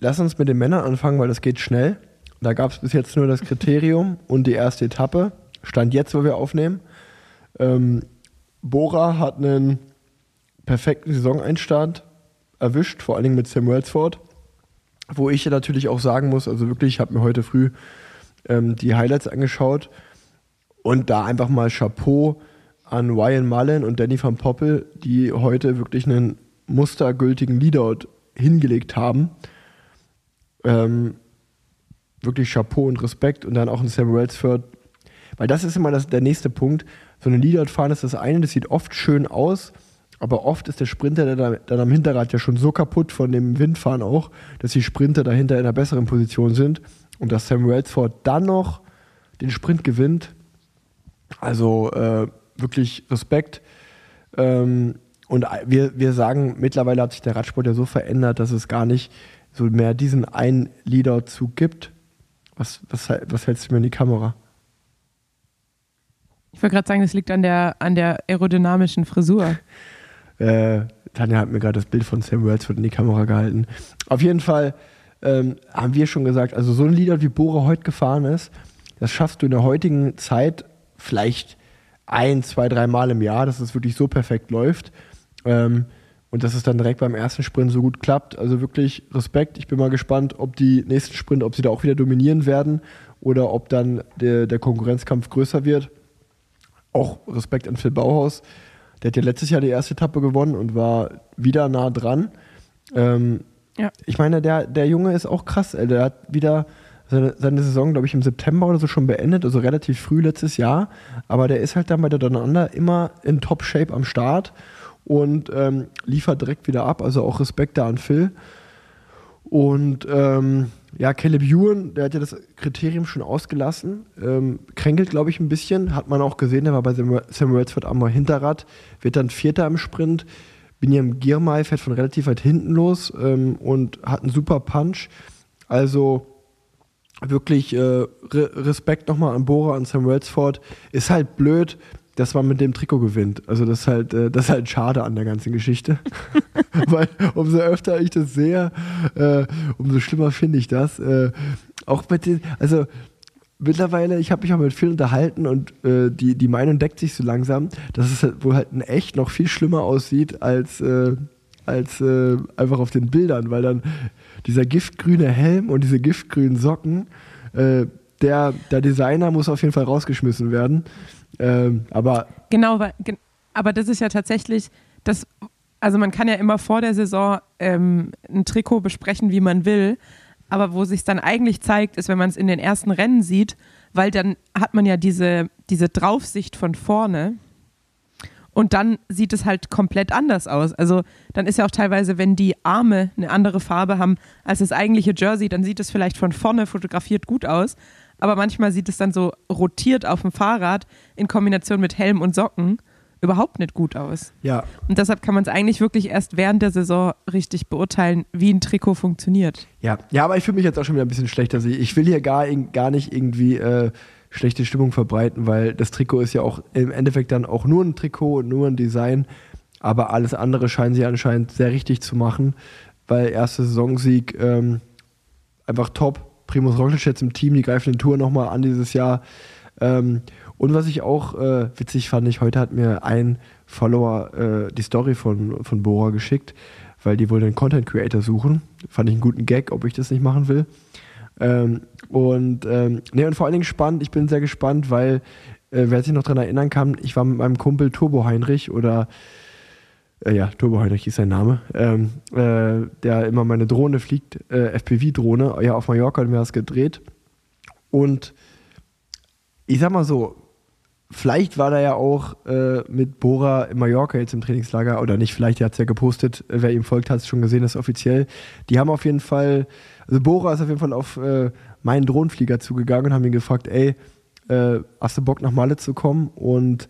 lass uns mit den Männern anfangen, weil das geht schnell. Da gab es bis jetzt nur das Kriterium und die erste Etappe. Stand jetzt, wo wir aufnehmen. Ähm, Bora hat einen perfekten Saisoneinstand erwischt, vor allen Dingen mit Sam Welsford. Wo ich natürlich auch sagen muss, also wirklich, ich habe mir heute früh ähm, die Highlights angeschaut und da einfach mal Chapeau an Ryan Mullen und Danny van Poppel, die heute wirklich einen mustergültigen Leadout hingelegt haben. Ähm, wirklich Chapeau und Respekt und dann auch ein Sam Welsford. Weil das ist immer das, der nächste Punkt. So eine Leadout fahren ist das eine, das sieht oft schön aus, aber oft ist der Sprinter der da, dann am Hinterrad ja schon so kaputt von dem Windfahren auch, dass die Sprinter dahinter in einer besseren Position sind und dass Sam Welsford dann noch den Sprint gewinnt. Also äh, wirklich Respekt. Ähm, und wir, wir sagen, mittlerweile hat sich der Radsport ja so verändert, dass es gar nicht so mehr diesen einen Leader-Zug gibt. Was, was, was hältst du mir in die Kamera? Ich wollte gerade sagen, das liegt an der, an der aerodynamischen Frisur. Äh, Tanja hat mir gerade das Bild von Sam Welsford in die Kamera gehalten. Auf jeden Fall ähm, haben wir schon gesagt, also so ein Leader wie Bora heute gefahren ist, das schaffst du in der heutigen Zeit vielleicht ein, zwei, drei Mal im Jahr, dass es wirklich so perfekt läuft. Ähm, und dass es dann direkt beim ersten Sprint so gut klappt. Also wirklich Respekt. Ich bin mal gespannt, ob die nächsten Sprint, ob sie da auch wieder dominieren werden oder ob dann der, der Konkurrenzkampf größer wird. Auch Respekt an Phil Bauhaus. Der hat ja letztes Jahr die erste Etappe gewonnen und war wieder nah dran. Ähm, Ja. Ich meine, der, der Junge ist auch krass. Ey. Der hat wieder seine, seine Saison, glaube ich, im September oder so schon beendet, also relativ früh letztes Jahr. Aber der ist halt dann bei der Donander immer in Top-Shape am Start und ähm, liefert direkt wieder ab. Also auch Respekt da an Phil. Und ähm, ja, Caleb Ewan, der hat ja das Kriterium schon ausgelassen. Ähm, kränkelt, glaube ich, ein bisschen. Hat man auch gesehen, der war bei Sam Welsford am Hinterrad, wird dann Vierter im Sprint. Biniam Girmay fährt von relativ weit hinten los ähm, und hat einen super Punch. Also wirklich äh, Re Respekt nochmal an Bora, an Sam Welsford. Ist halt blöd, dass man mit dem Trikot gewinnt. Also das ist halt, äh, das ist halt schade an der ganzen Geschichte. Weil umso öfter ich das sehe, äh, umso schlimmer finde ich das. Äh, auch mit den, also mittlerweile, ich habe mich auch mit vielen unterhalten und äh, die, die Meinung deckt sich so langsam, dass es halt wohl halt in echt noch viel schlimmer aussieht als, äh, als äh, einfach auf den Bildern, weil dann dieser giftgrüne Helm und diese giftgrünen Socken, äh, der, der Designer muss auf jeden Fall rausgeschmissen werden. Ähm, aber Genau, aber das ist ja tatsächlich, das, also man kann ja immer vor der Saison ähm, ein Trikot besprechen, wie man will, aber wo sich dann eigentlich zeigt, ist, wenn man es in den ersten Rennen sieht, weil dann hat man ja diese, diese Draufsicht von vorne und dann sieht es halt komplett anders aus. Also dann ist ja auch teilweise, wenn die Arme eine andere Farbe haben als das eigentliche Jersey, dann sieht es vielleicht von vorne fotografiert gut aus, aber manchmal sieht es dann so rotiert auf dem Fahrrad in Kombination mit Helm und Socken überhaupt nicht gut aus. ja, Und deshalb kann man es eigentlich wirklich erst während der Saison richtig beurteilen, wie ein Trikot funktioniert. Ja, ja, aber ich fühle mich jetzt auch schon wieder ein bisschen schlechter. Also ich will hier gar, gar nicht irgendwie äh, schlechte Stimmung verbreiten, weil das Trikot ist ja auch im Endeffekt dann auch nur ein Trikot und nur ein Design. Aber alles andere scheinen sie anscheinend sehr richtig zu machen, weil erster Saisonsieg, ähm, einfach top. Primus Roglic jetzt im Team, die greifen den Tour nochmal an dieses Jahr. Ähm, und was ich auch äh, witzig fand, ich heute hat mir ein Follower äh, die Story von, von Bora geschickt, weil die wohl einen Content Creator suchen. Fand ich einen guten Gag, ob ich das nicht machen will. Ähm, und, ähm, nee, und vor allen Dingen spannend, ich bin sehr gespannt, weil, äh, wer sich noch daran erinnern kann, ich war mit meinem Kumpel Turbo Heinrich oder äh, ja, Turbo Heinrich ist sein Name, ähm, äh, der immer meine Drohne fliegt, äh, FPV-Drohne, ja, auf Mallorca haben wir das gedreht. Und ich sag mal so, vielleicht war da ja auch äh, mit Bora in Mallorca jetzt im Trainingslager, oder nicht, vielleicht, hat es ja gepostet, wer ihm folgt, hat es schon gesehen, das ist offiziell. Die haben auf jeden Fall, also Bora ist auf jeden Fall auf äh, meinen Drohnenflieger zugegangen und haben ihn gefragt, ey, äh, hast du Bock nach Malle zu kommen? Und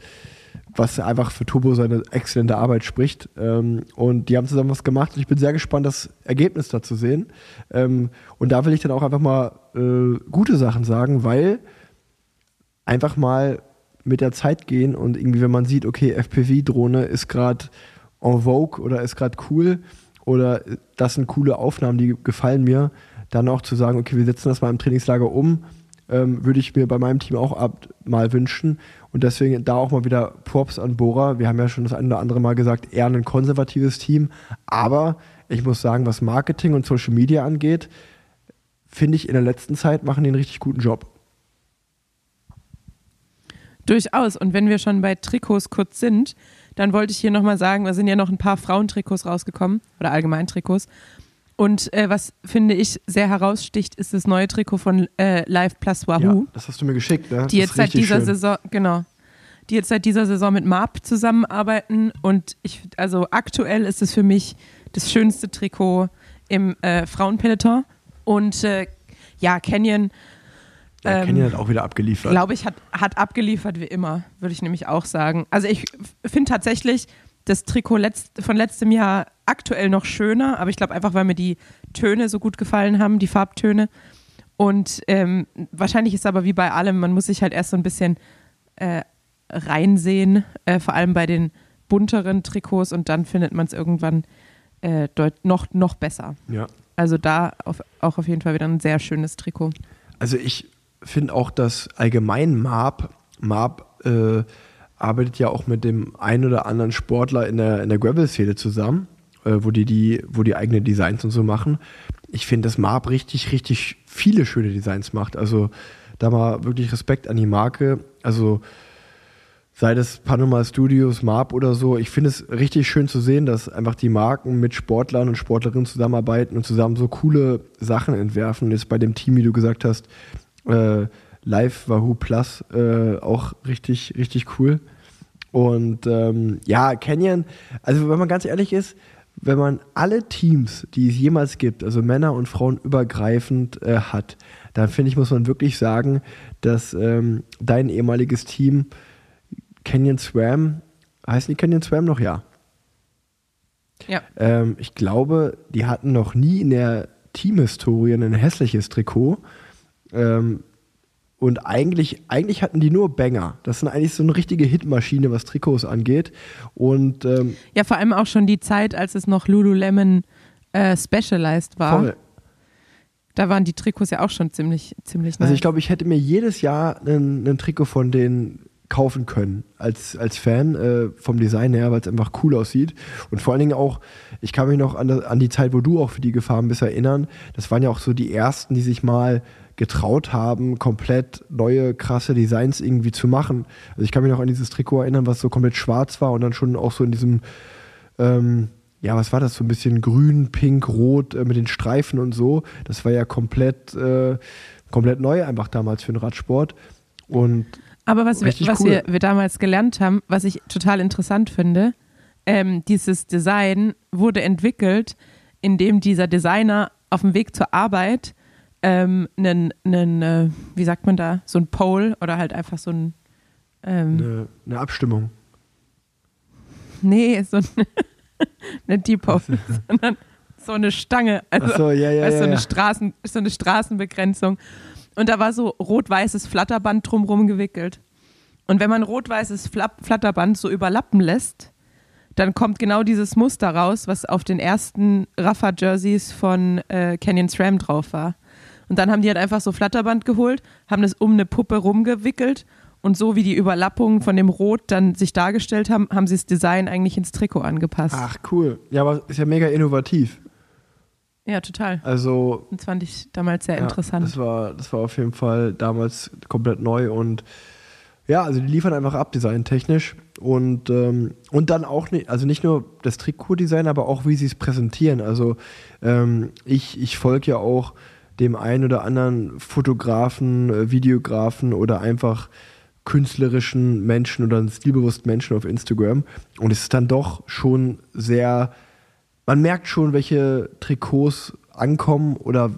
was einfach für Turbo seine exzellente Arbeit spricht. Ähm, und die haben zusammen was gemacht und ich bin sehr gespannt, das Ergebnis da zu sehen. Ähm, und da will ich dann auch einfach mal äh, gute Sachen sagen, weil einfach mal mit der Zeit gehen und irgendwie, wenn man sieht, okay, FPV-Drohne ist gerade en vogue oder ist gerade cool oder das sind coole Aufnahmen, die gefallen mir, dann auch zu sagen, okay, wir setzen das mal im Trainingslager um, ähm, würde ich mir bei meinem Team auch ab, mal wünschen. Und deswegen da auch mal wieder Props an Bora. Wir haben ja schon das eine oder andere Mal gesagt, eher ein konservatives Team. Aber ich muss sagen, was Marketing und Social Media angeht, finde ich in der letzten Zeit machen die einen richtig guten Job. Durchaus. Und wenn wir schon bei Trikots kurz sind, dann wollte ich hier nochmal sagen, da sind ja noch ein paar Frauentrikots rausgekommen oder allgemein Trikots. Und äh, was finde ich sehr heraussticht, ist das neue Trikot von äh, Live Plus Wahoo. Ja, das hast du mir geschickt, ne? Die Das jetzt seit dieser schön. Saison, genau. Die jetzt seit dieser Saison mit MAP zusammenarbeiten. Und ich, also aktuell ist es für mich das schönste Trikot im äh, Frauenpeloton. Und äh, ja, Canyon, Ja, ähm, Canyon hat auch wieder abgeliefert. glaube ich, hat, hat abgeliefert wie immer, würde ich nämlich auch sagen. Also ich finde tatsächlich das Trikot letzt, von letztem Jahr aktuell noch schöner, aber ich glaube einfach, weil mir die Töne so gut gefallen haben, die Farbtöne. Und ähm, wahrscheinlich ist aber wie bei allem, man muss sich halt erst so ein bisschen äh, reinsehen, äh, vor allem bei den bunteren Trikots und dann findet man es irgendwann äh, noch, noch besser. ja. Also da auf, auch auf jeden Fall wieder ein sehr schönes Trikot. Also ich finde auch, dass allgemein MAP, MAP äh, arbeitet ja auch mit dem einen oder anderen Sportler in der, in der Gravel-Szene zusammen, äh, wo, die die, wo die eigene Designs und so machen. Ich finde, dass MAP richtig, richtig viele schöne Designs macht. Also da mal wirklich Respekt an die Marke. Also sei das Panama Studios, MAP oder so. Ich finde es richtig schön zu sehen, dass einfach die Marken mit Sportlern und Sportlerinnen zusammenarbeiten und zusammen so coole Sachen entwerfen. Jetzt bei dem Team, wie du gesagt hast, äh, Live Wahoo Plus äh, auch richtig, richtig cool. Und ähm, ja, Canyon, also wenn man ganz ehrlich ist, wenn man alle Teams, die es jemals gibt, also Männer und Frauen übergreifend äh, hat, dann finde ich, muss man wirklich sagen, dass ähm, dein ehemaliges Team Canyon Swam, heißen die Canyon Swam noch? Ja. Ja. Ähm, ich glaube, die hatten noch nie in der Teamhistorie ein hässliches Trikot. Ähm, und eigentlich, eigentlich hatten die nur Banger. Das sind eigentlich so eine richtige Hitmaschine, was Trikots angeht. Und ähm, Ja, vor allem auch schon die Zeit, als es noch Lululemon äh, Specialized war. voll. Da waren die Trikots ja auch schon ziemlich, ziemlich Also nice. ich glaube, ich hätte mir jedes Jahr ein, Trikot von denen kaufen können als, als Fan äh, vom Design her, weil es einfach cool aussieht. Und vor allen Dingen auch, ich kann mich noch an, an die Zeit, wo du auch für die gefahren bist, erinnern. Das waren ja auch so die ersten, die sich mal getraut haben, komplett neue, krasse Designs irgendwie zu machen. Also ich kann mich noch an dieses Trikot erinnern, was so komplett schwarz war und dann schon auch so in diesem ähm, ja, was war das? So ein bisschen grün, pink, rot äh, mit den Streifen und so. Das war ja komplett, äh, komplett neu einfach damals für den Radsport. Und Aber was, wir, was cool. wir, wir damals gelernt haben, was ich total interessant finde, ähm, dieses Design wurde entwickelt, indem dieser Designer auf dem Weg zur Arbeit ähm, einen, einen äh, wie sagt man da, so ein Pole oder halt einfach so ein, ähm, eine, eine Abstimmung. nee, so ein, die Pole, sondern so eine Stange. Also, Ach so, ja, ja, weißt, ja, so, eine. Straßen, so eine Straßenbegrenzung. Und da war so rot-weißes Flatterband drumrum gewickelt. Und wenn man rot-weißes Flatterband so überlappen lässt, dann kommt genau dieses Muster raus, was auf den ersten Rafa-Jerseys von äh, Canyon SRAM drauf war. Und dann haben die halt einfach so Flatterband geholt, haben das um eine Puppe rumgewickelt und so wie die Überlappungen von dem Rot dann sich dargestellt haben, haben sie das Design eigentlich ins Trikot angepasst. Ach, cool. Ja, aber ist ja mega innovativ. Ja, total. Also, Das fand ich damals sehr ja, interessant. Das war, das war auf jeden Fall damals komplett neu und ja, also die liefern einfach ab, designtechnisch. Und, ähm, und dann auch nicht, also nicht nur das Trikotdesign, aber auch wie sie es präsentieren. Also ähm, ich, ich folge ja auch dem einen oder anderen Fotografen, äh, Videografen oder einfach künstlerischen Menschen oder stilbewussten Menschen auf Instagram. Und es ist dann doch schon sehr, man merkt schon, welche Trikots ankommen oder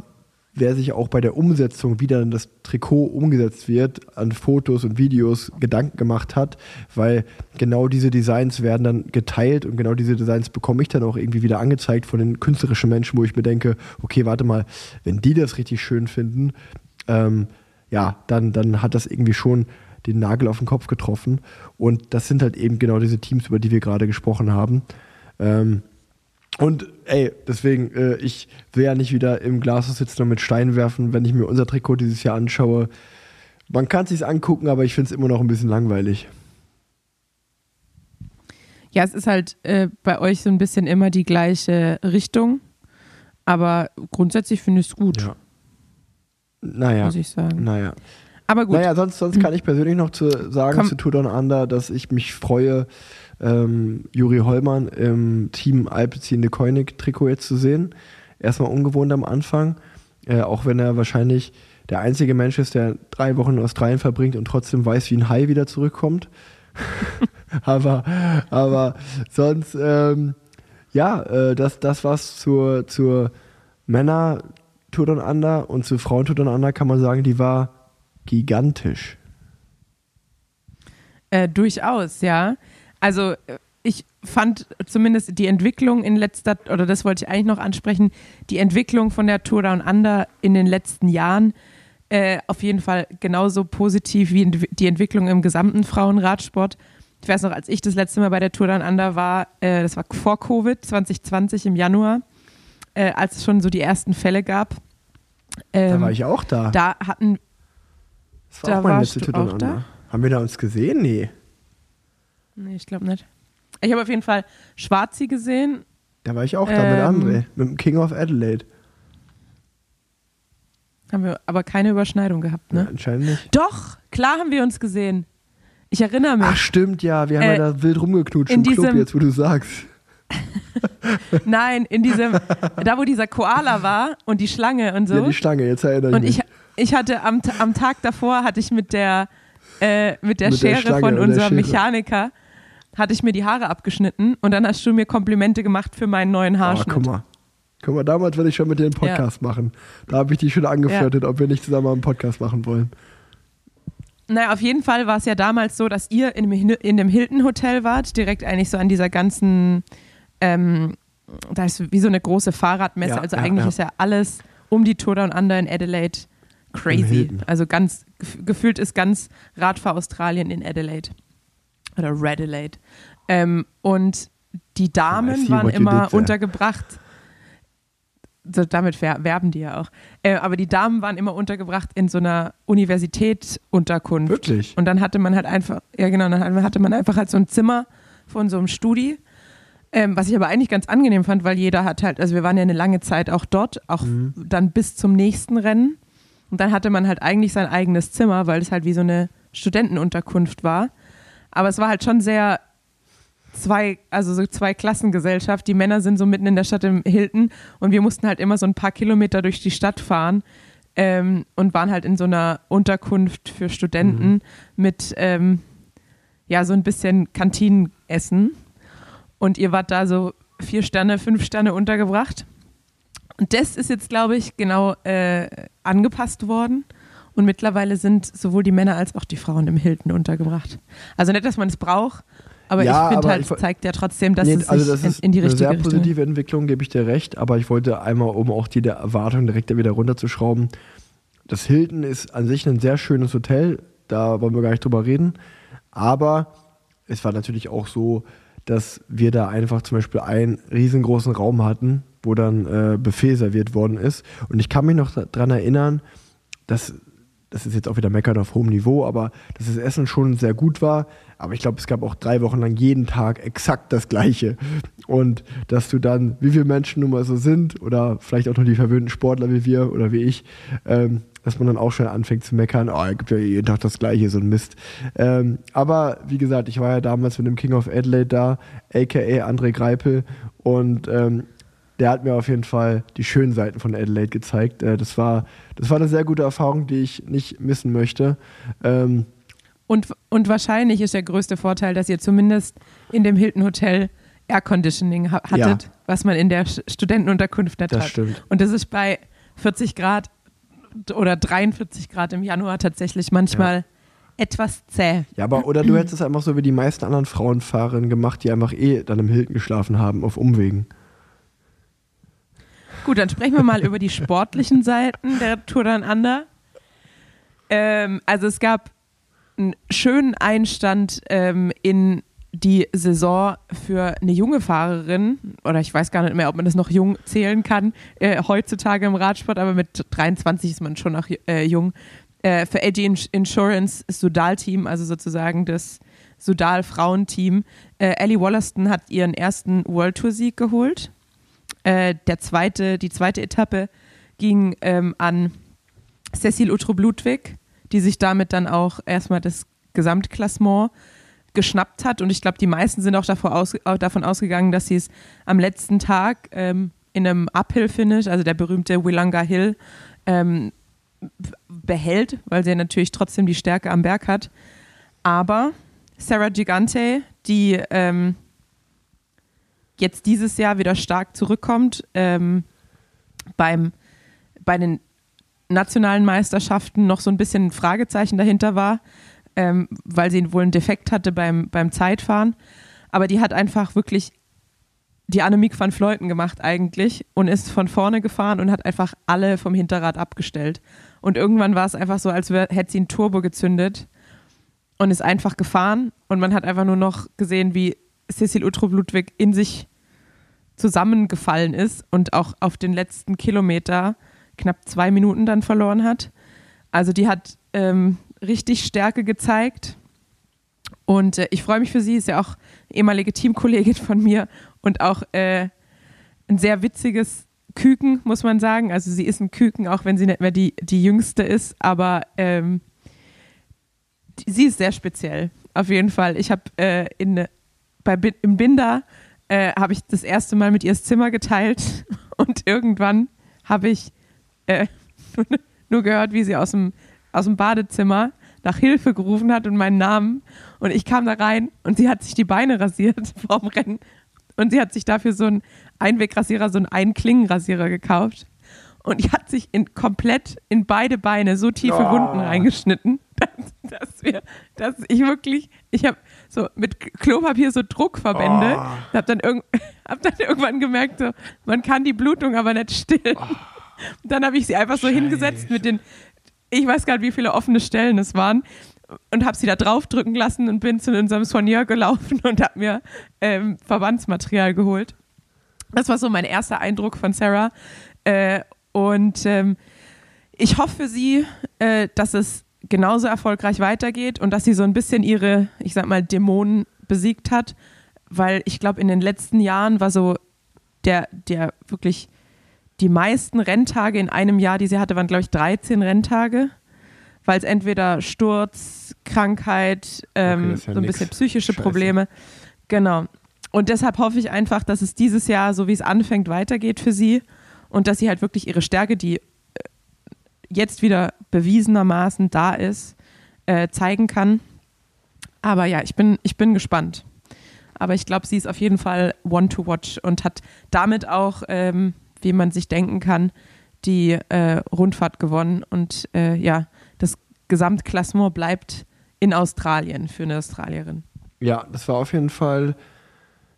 wer sich auch bei der Umsetzung, wie dann das Trikot umgesetzt wird, an Fotos und Videos Gedanken gemacht hat, weil genau diese Designs werden dann geteilt und genau diese Designs bekomme ich dann auch irgendwie wieder angezeigt von den künstlerischen Menschen, wo ich mir denke, okay, warte mal, wenn die das richtig schön finden, ähm, ja, dann, dann hat das irgendwie schon den Nagel auf den Kopf getroffen. Und das sind halt eben genau diese Teams, über die wir gerade gesprochen haben. Ähm, und ey, deswegen, äh, ich will ja nicht wieder im Glashaus sitzen und mit Steinen werfen, wenn ich mir unser Trikot dieses Jahr anschaue. Man kann es sich angucken, aber ich finde es immer noch ein bisschen langweilig. Ja, es ist halt äh, bei euch so ein bisschen immer die gleiche Richtung. Aber grundsätzlich finde ich es gut, Ja. Naja, muss ich sagen. naja. Aber gut, Naja, sonst, sonst kann ich persönlich noch zu sagen Komm. zu Tour Down Under, dass ich mich freue, ähm, Juri Hollmann im Team Alpecin Koenig Trikot jetzt zu sehen. Erstmal ungewohnt am Anfang, äh, auch wenn er wahrscheinlich der einzige Mensch ist, der drei Wochen in Australien verbringt und trotzdem weiß, wie ein Hai wieder zurückkommt. aber, aber sonst, ähm, ja, äh, das, das war's zur, zur Männer Tour Down Under und zur Frauen Tour Down Under kann man sagen, die war gigantisch. Äh, durchaus, ja. Also äh, ich fand zumindest die Entwicklung in letzter, oder das wollte ich eigentlich noch ansprechen, die Entwicklung von der Tour Down Under in den letzten Jahren äh, auf jeden Fall genauso positiv wie die Entwicklung im gesamten Frauenradsport. Ich weiß noch, als ich das letzte Mal bei der Tour Down Under war, äh, das war vor Covid, 2020 im Januar, äh, als es schon so die ersten Fälle gab. Da Ähm, war ich auch da. da hatten, das war da auch meine warst letzte da? Under. Haben wir da uns gesehen? Nee. nee, ich glaube nicht. Ich habe auf jeden Fall Schwarzi gesehen, Da war ich auch da mit Ähm. André, mit dem King of Adelaide. Haben wir aber keine Überschneidung gehabt, Ja, ne? anscheinend nicht. Doch, klar haben wir uns gesehen. Ich erinnere mich. Ach, stimmt, ja. Wir haben Äh, ja da wild rumgeknutscht in im Club, jetzt wo du sagst. Nein, in diesem, da wo dieser Koala war und die Schlange und so. Ja, die Stange, jetzt erinnere ich und mich. ich, ich hatte am, am Tag davor hatte ich mit der, äh, mit der Mit der Schere Schlange von der unserem. Mechaniker hatte ich mir die Haare abgeschnitten und dann hast du mir Komplimente gemacht für meinen neuen Oh, Haarschnitt. guck mal. Guck mal, damals wollte ich schon mit dir einen Podcast machen. Da habe ich dich schon angeflirtet, ob wir nicht zusammen einen Podcast machen wollen. Naja, auf jeden Fall war es ja damals so, dass ihr in dem, in dem Hilton Hotel wart, direkt eigentlich so an dieser ganzen, ähm, da ist wie so eine große Fahrradmesse. Ja, also ja, eigentlich ja. ist ja alles um die Tour Down Under in Adelaide crazy. Also ganz, gef- gefühlt ist ganz Radfahr Australien in Adelaide. Oder Radelaide. Ähm, und die Damen see waren immer untergebracht. So, damit wer- werben die ja auch. Äh, aber die Damen waren immer untergebracht in so einer Universitätsunterkunft. Wirklich? Und dann hatte man halt einfach, ja genau, dann hatte man einfach halt so ein Zimmer von so einem Studi. Ähm, was ich aber eigentlich ganz angenehm fand, weil jeder hat halt, also wir waren ja eine lange Zeit auch dort, auch Mhm. dann bis zum nächsten Rennen. Und dann hatte man halt eigentlich sein eigenes Zimmer, weil es halt wie so eine Studentenunterkunft war. Aber es war halt schon sehr zwei, also so zwei Klassengesellschaft. Die Männer sind so mitten in der Stadt im Hilton und wir mussten halt immer so ein paar Kilometer durch die Stadt fahren ähm, und waren halt in so einer Unterkunft für Studenten Mhm. mit ähm, ja so ein bisschen Kantinenessen. Und ihr wart da so vier Sterne, fünf Sterne untergebracht. Und das ist jetzt, glaube ich, genau äh, angepasst worden. Und mittlerweile sind sowohl die Männer als auch die Frauen im Hilton untergebracht. Also nicht, dass man es braucht, aber Ja, ich finde halt, ich- es zeigt ja trotzdem, dass Nee, es also das ist in, in die eine richtige sehr Richtung positive Entwicklung, gebe ich dir recht. Aber ich wollte einmal, um auch die Erwartung direkt wieder runterzuschrauben, das Hilton ist an sich ein sehr schönes Hotel. Da wollen wir gar nicht drüber reden. Aber es war natürlich auch so, dass wir da einfach zum Beispiel einen riesengroßen Raum hatten, wo dann äh, Buffet serviert worden ist. Und ich kann mich noch daran erinnern, dass das ist jetzt auch wieder meckern auf hohem Niveau, aber dass das Essen schon sehr gut war. Aber ich glaube, es gab auch drei Wochen lang jeden Tag exakt das Gleiche. Und dass du dann, wie viele Menschen nun mal so sind, oder vielleicht auch nur die verwöhnten Sportler wie wir oder wie ich, ähm, dass man dann auch schnell anfängt zu meckern, oh, gibt ja jeden Tag das Gleiche, so ein Mist. Ähm, aber wie gesagt, ich war ja damals mit dem King of Adelaide da, aka André Greipel, und ähm, der hat mir auf jeden Fall die schönen Seiten von Adelaide gezeigt. Äh, das, war, das war eine sehr gute Erfahrung, die ich nicht missen möchte. Ähm, und, und wahrscheinlich ist der größte Vorteil, dass ihr zumindest in dem Hilton Hotel Air Conditioning ha hattet, ja. was man in der Studentenunterkunft nicht das hat. Stimmt. Und das ist bei 40 Grad oder 43 Grad im Januar tatsächlich manchmal ja. etwas zäh. Ja, aber oder du hättest es einfach so wie die meisten anderen Frauenfahrerinnen gemacht, die einfach eh dann im Hilton geschlafen haben, auf Umwegen. Gut, dann sprechen wir mal über die sportlichen Seiten der Tour Down Under. Ähm, also es gab einen schönen Einstand ähm, in die Saison für eine junge Fahrerin, oder ich weiß gar nicht mehr, ob man das noch jung zählen kann, äh, heutzutage im Radsport, aber mit 23 ist man schon noch äh, jung. Äh, für AG Insurance Sudal-Team, also sozusagen das Sudal-Frauenteam. Äh, Ellie Wollaston hat ihren ersten World Tour-Sieg geholt. Äh, der zweite, die zweite Etappe ging ähm, an Cecil Utrup-Ludwig, die sich damit dann auch erstmal das Gesamtklassement geschnappt hat. Und ich glaube, die meisten sind auch, aus, auch, davon ausgegangen, dass sie es am letzten Tag ähm, in einem Uphill-Finish, also der berühmte Willanga Hill, ähm, behält, weil sie natürlich trotzdem die Stärke am Berg hat. Aber Sarah Gigante, die ähm, jetzt dieses Jahr wieder stark zurückkommt. Ähm, beim, bei den nationalen Meisterschaften noch so ein bisschen ein Fragezeichen dahinter war, ähm, weil sie wohl einen Defekt hatte beim, beim Zeitfahren. Aber die hat einfach wirklich die Annemiek van Fleuten gemacht eigentlich und ist von vorne gefahren und hat einfach alle vom Hinterrad abgestellt. Und irgendwann war es einfach so, als hätte sie ein Turbo gezündet und ist einfach gefahren und man hat einfach nur noch gesehen, wie Cecil Utrup Ludwig in sich zusammengefallen ist und auch auf den letzten Kilometer knapp zwei Minuten dann verloren hat. Also die hat ähm, richtig Stärke gezeigt. Und äh, ich freue mich für sie, ist ja auch ehemalige Teamkollegin von mir und auch äh, ein sehr witziges Küken, muss man sagen. Also sie ist ein Küken, auch wenn sie nicht mehr die, die jüngste ist, aber ähm, die, sie ist sehr speziell. Auf jeden Fall. Ich habe äh, im Binder äh, habe ich das erste Mal mit ihr das Zimmer geteilt und irgendwann habe ich äh, nur gehört, wie sie aus dem, aus dem Badezimmer nach Hilfe gerufen hat und meinen Namen. Und ich kam da rein und sie hat sich die Beine rasiert vorm Rennen. Und sie hat sich dafür so einen Einwegrasierer, so einen Einklingenrasierer gekauft. Und die hat sich in, komplett in beide Beine so tiefe oh. Wunden reingeschnitten, dass, dass, wir, dass ich wirklich, ich habe so mit Klopapier so Druckverbände. Oh. Hab dann, irg hab dann irgendwann gemerkt, so, man kann die Blutung aber nicht stillen. Oh. dann habe ich sie einfach so Scheiße. hingesetzt mit den, ich weiß gar nicht, wie viele offene Stellen es waren und habe sie da draufdrücken lassen und bin zu unserem Soigneur gelaufen und habe mir ähm, Verbandsmaterial geholt. Das war so mein erster Eindruck von Sarah. Äh, und ähm, ich hoffe für sie, äh, dass es genauso erfolgreich weitergeht und dass sie so ein bisschen ihre, ich sag mal, Dämonen besiegt hat, weil ich glaube, in den letzten Jahren war so der, der wirklich die meisten Renntage in einem Jahr, die sie hatte, waren, glaube ich, 13 Renntage, weil es entweder Sturz, Krankheit, ähm, okay, ja so ein bisschen psychische Scheiße. Probleme. Genau. Und deshalb hoffe ich einfach, dass es dieses Jahr, so wie es anfängt, weitergeht für sie und dass sie halt wirklich ihre Stärke, die jetzt wieder bewiesenermaßen da ist, äh, zeigen kann. Aber ja, ich bin, ich bin gespannt. Aber ich glaube, sie ist auf jeden Fall one to watch und hat damit auch, ähm, wie man sich denken kann, die äh, Rundfahrt gewonnen. Und äh, ja, das Gesamtklassement bleibt in Australien für eine Australierin. Ja, das war auf jeden Fall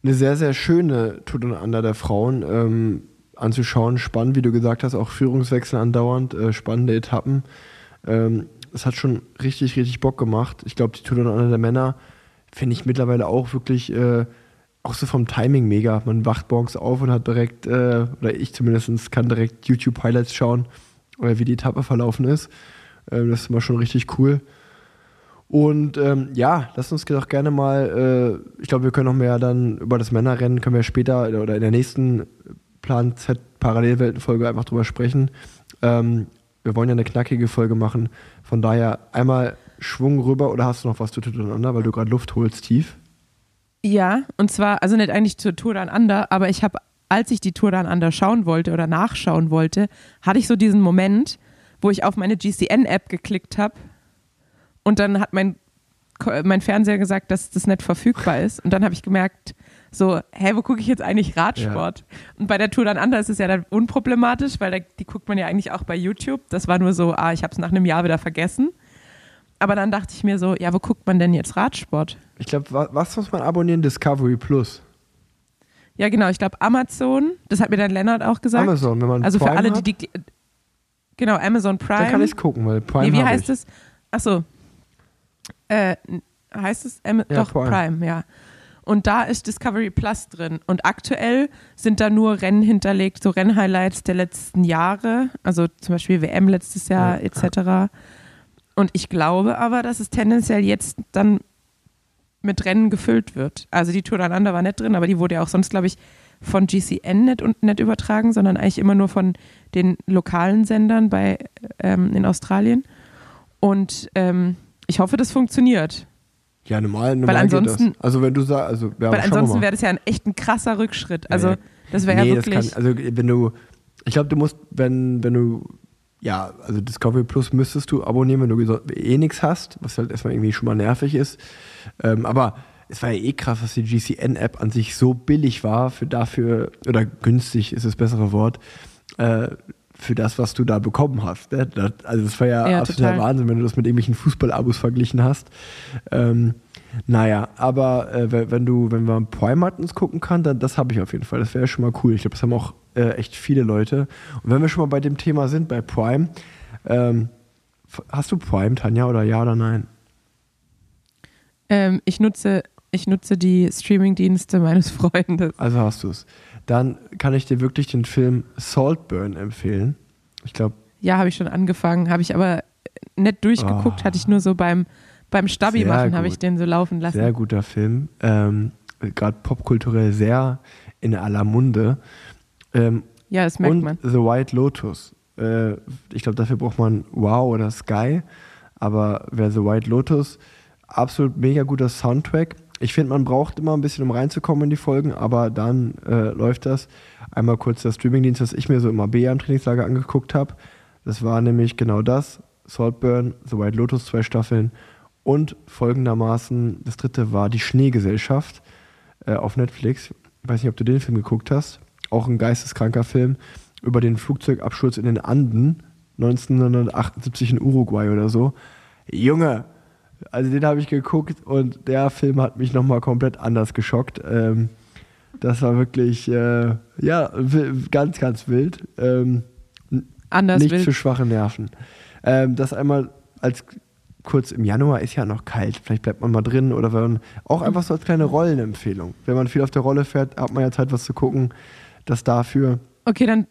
eine sehr, sehr schöne Tour und Under der Frauen. Ähm, anzuschauen. Spannend, wie du gesagt hast, auch Führungswechsel andauernd, äh, spannende Etappen. Ähm, es hat schon richtig, richtig Bock gemacht. Ich glaube, die Tour de der Männer finde ich mittlerweile auch wirklich äh, auch so vom Timing mega. Man wacht morgens auf und hat direkt, äh, oder ich zumindest, kann direkt YouTube-Highlights schauen, äh, wie die Etappe verlaufen ist. Ähm, das ist immer schon richtig cool. Und ähm, ja, lass uns doch gerne mal, äh, ich glaube, wir können noch mehr dann über das Männerrennen, können wir später oder in der nächsten Plan Z Parallelweltenfolge einfach drüber sprechen. Ähm, wir wollen ja eine knackige Folge machen. Von daher einmal Schwung rüber oder hast du noch was zu tun weil du gerade Luft holst tief? Ja, und zwar, also nicht eigentlich zur Tour Down Under, aber ich habe, als ich die Tour Down Under schauen wollte oder nachschauen wollte, hatte ich so diesen Moment, wo ich auf meine GCN-App geklickt habe und dann hat mein, mein Fernseher gesagt, dass das nicht verfügbar ist. Und dann habe ich gemerkt, so, hä, wo gucke ich jetzt eigentlich Radsport? Ja. Und bei der Tour dann anders ist es ja dann unproblematisch, weil da, die guckt man ja eigentlich auch bei YouTube. Das war nur so, ah, ich habe es nach einem Jahr wieder vergessen. Aber dann dachte ich mir so, ja, wo guckt man denn jetzt Radsport? Ich glaube, was muss man abonnieren? Discovery Plus. Ja, genau. Ich glaube, Amazon, das hat mir dann Lennart auch gesagt. Amazon, wenn man Also Prime für alle, die, die. Genau, Amazon Prime. Da kann ich gucken, weil Prime. Nee, wie heißt ich. es? Achso. Äh, heißt es? Am Ja, Doch, Prime. Prime. ja. Und da ist Discovery Plus drin. Und aktuell sind da nur Rennen hinterlegt, so Rennhighlights der letzten Jahre, also zum Beispiel WM letztes Jahr Ja. etc. Und ich glaube aber, dass es tendenziell jetzt dann mit Rennen gefüllt wird. Also die Tour Under war nicht drin, aber die wurde ja auch sonst, glaube ich, von GCN nicht, und nicht übertragen, sondern eigentlich immer nur von den lokalen Sendern bei, ähm, in Australien. Und ähm, ich hoffe, das funktioniert. Ja, normal, normal ansonsten- geht das. Also wenn du sagst, also ja, Weil ansonsten wäre das ja ein echt ein krasser Rückschritt. Also Nee. das wäre nee, ja das wirklich. kann, also wenn du, ich glaube, du musst, wenn, wenn du, ja, also Discovery Plus müsstest du abonnieren, wenn du eh nichts hast, was halt erstmal irgendwie schon mal nervig ist. Ähm, aber es war ja eh krass, dass die GCN-App an sich so billig war für dafür, oder günstig ist das bessere Wort, äh, für das, was du da bekommen hast. Ne? Das, also das war ja, Ja, absoluter total. Wahnsinn, wenn du das mit irgendwelchen Fußballabos verglichen hast. Ähm, naja, aber äh, wenn- wenn du, wenn man Prime uns gucken kann, dann das habe ich auf jeden Fall. Das wäre schon mal cool. Ich glaube, das haben auch äh, echt viele Leute. Und wenn wir schon mal bei dem Thema sind, bei Prime, ähm, hast du Prime, Tanja, oder ja oder nein? ähm, ich, nutze, ich nutze die Streamingdienste meines Freundes. Also hast du es. Dann kann ich dir wirklich den Film Saltburn empfehlen. Ich glaube, Ja, habe ich schon angefangen, habe ich aber nicht durchgeguckt, Ah. hatte ich nur so beim, beim Stabi Sehr machen, habe ich den so laufen lassen. sehr guter Film. Ähm, Gerade popkulturell sehr in aller Munde. Ähm, ja, das merkt und man. The White Lotus. Äh, ich glaube, dafür braucht man Wow oder Sky. Aber wer The White Lotus, absolut mega guter Soundtrack. Ich finde, man braucht immer ein bisschen, um reinzukommen in die Folgen, aber dann äh, läuft das. Einmal kurz der Streamingdienst, das ich mir so im AB am Trainingslager angeguckt habe. Das war nämlich genau das. Saltburn, The White Lotus, zwei Staffeln. Und folgendermaßen, das dritte war die Schneegesellschaft äh, auf Netflix. Ich weiß nicht, ob du den Film geguckt hast. Auch ein geisteskranker Film über den Flugzeugabsturz in den Anden 1978 in Uruguay oder so. Junge, also den habe ich geguckt und der Film hat mich nochmal komplett anders geschockt. Ähm, das war wirklich, äh, ja, ganz, ganz wild. Ähm, Anders Nichts will. für schwache Nerven. Ähm, das einmal als kurz im Januar ist ja noch kalt. Vielleicht bleibt man mal drin oder wenn man, auch einfach so als kleine Rollenempfehlung. Wenn man viel auf der Rolle fährt, hat man ja Zeit, was zu gucken. Das dafür. Okay, dann,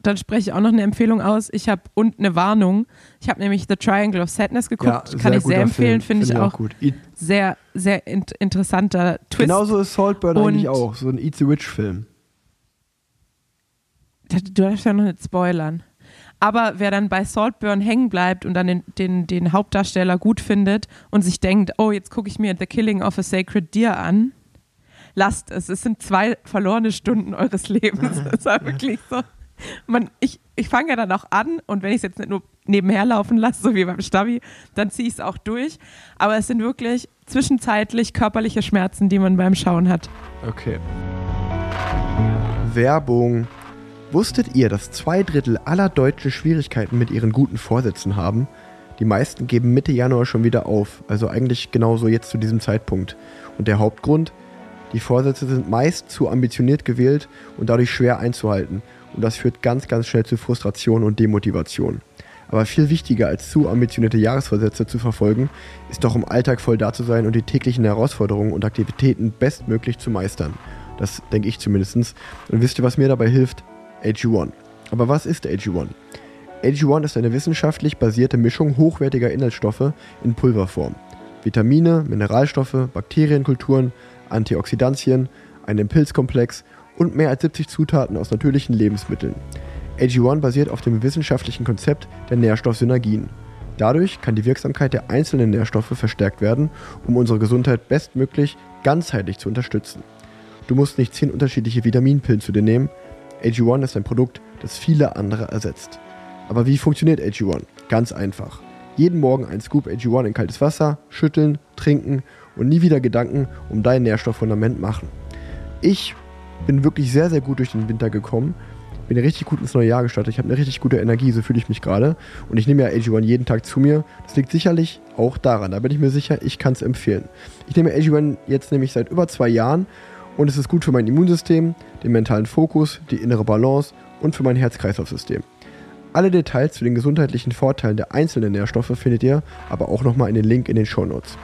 dann spreche ich auch noch eine Empfehlung aus. Ich habe und eine Warnung. Ich habe nämlich The Triangle of Sadness geguckt. Kann ich sehr empfehlen, finde ich auch. gut. Sehr, sehr int interessanter Twist. genauso ist Saltburn Und- eigentlich auch. So ein Eat the Witch Film. Du darfst ja noch nicht spoilern. Aber wer dann bei Saltburn hängen bleibt und dann den, den, den Hauptdarsteller gut findet und sich denkt, oh, jetzt gucke ich mir The Killing of a Sacred Deer an, lasst es. Es sind zwei verlorene Stunden eures Lebens. Das war wirklich so. Man, ich ich fange ja dann auch an und wenn ich es jetzt nicht nur nebenher laufen lasse, so wie beim Stabi, dann ziehe ich es auch durch. Aber es sind wirklich zwischenzeitlich körperliche Schmerzen, die man beim Schauen hat. Okay. Werbung. Wusstet ihr, dass zwei Drittel aller Deutschen Schwierigkeiten mit ihren guten Vorsätzen haben? Die meisten geben Mitte Januar schon wieder auf, also eigentlich genauso jetzt zu diesem Zeitpunkt. Und der Hauptgrund? Die Vorsätze sind meist zu ambitioniert gewählt und dadurch schwer einzuhalten. Und das führt ganz, ganz schnell zu Frustration und Demotivation. Aber viel wichtiger als zu ambitionierte Jahresvorsätze zu verfolgen, ist doch im Alltag voll da zu sein und die täglichen Herausforderungen und Aktivitäten bestmöglich zu meistern. Das denke ich zumindest. Und wisst ihr, was mir dabei hilft? AG1. Aber was ist AG1? AG1 ist eine wissenschaftlich basierte Mischung hochwertiger Inhaltsstoffe in Pulverform. Vitamine, Mineralstoffe, Bakterienkulturen, Antioxidantien, ein Impulskomplex und mehr als 70 Zutaten aus natürlichen Lebensmitteln. AG1 basiert auf dem wissenschaftlichen Konzept der Nährstoffsynergien. Dadurch kann die Wirksamkeit der einzelnen Nährstoffe verstärkt werden, um unsere Gesundheit bestmöglich ganzheitlich zu unterstützen. Du musst nicht 10 unterschiedliche Vitaminpillen zu dir nehmen. AG1 ist ein Produkt, das viele andere ersetzt. Aber wie funktioniert AG1? Ganz einfach. Jeden Morgen ein Scoop AG1 in kaltes Wasser, schütteln, trinken und nie wieder Gedanken um dein Nährstofffundament machen. Ich bin wirklich sehr, sehr gut durch den Winter gekommen. Bin richtig gut ins neue Jahr gestartet. Ich habe eine richtig gute Energie, so fühle ich mich gerade. Und ich nehme ja AG1 jeden Tag zu mir. Das liegt sicherlich auch daran. Da bin ich mir sicher, ich kann es empfehlen. Ich nehme AG1 jetzt nämlich seit über zwei Jahren und es ist gut für mein Immunsystem, den mentalen Fokus, die innere Balance und für mein Herz-Kreislauf-System. Alle Details zu den gesundheitlichen Vorteilen der einzelnen Nährstoffe findet ihr aber auch nochmal in den Link in den Show Notes.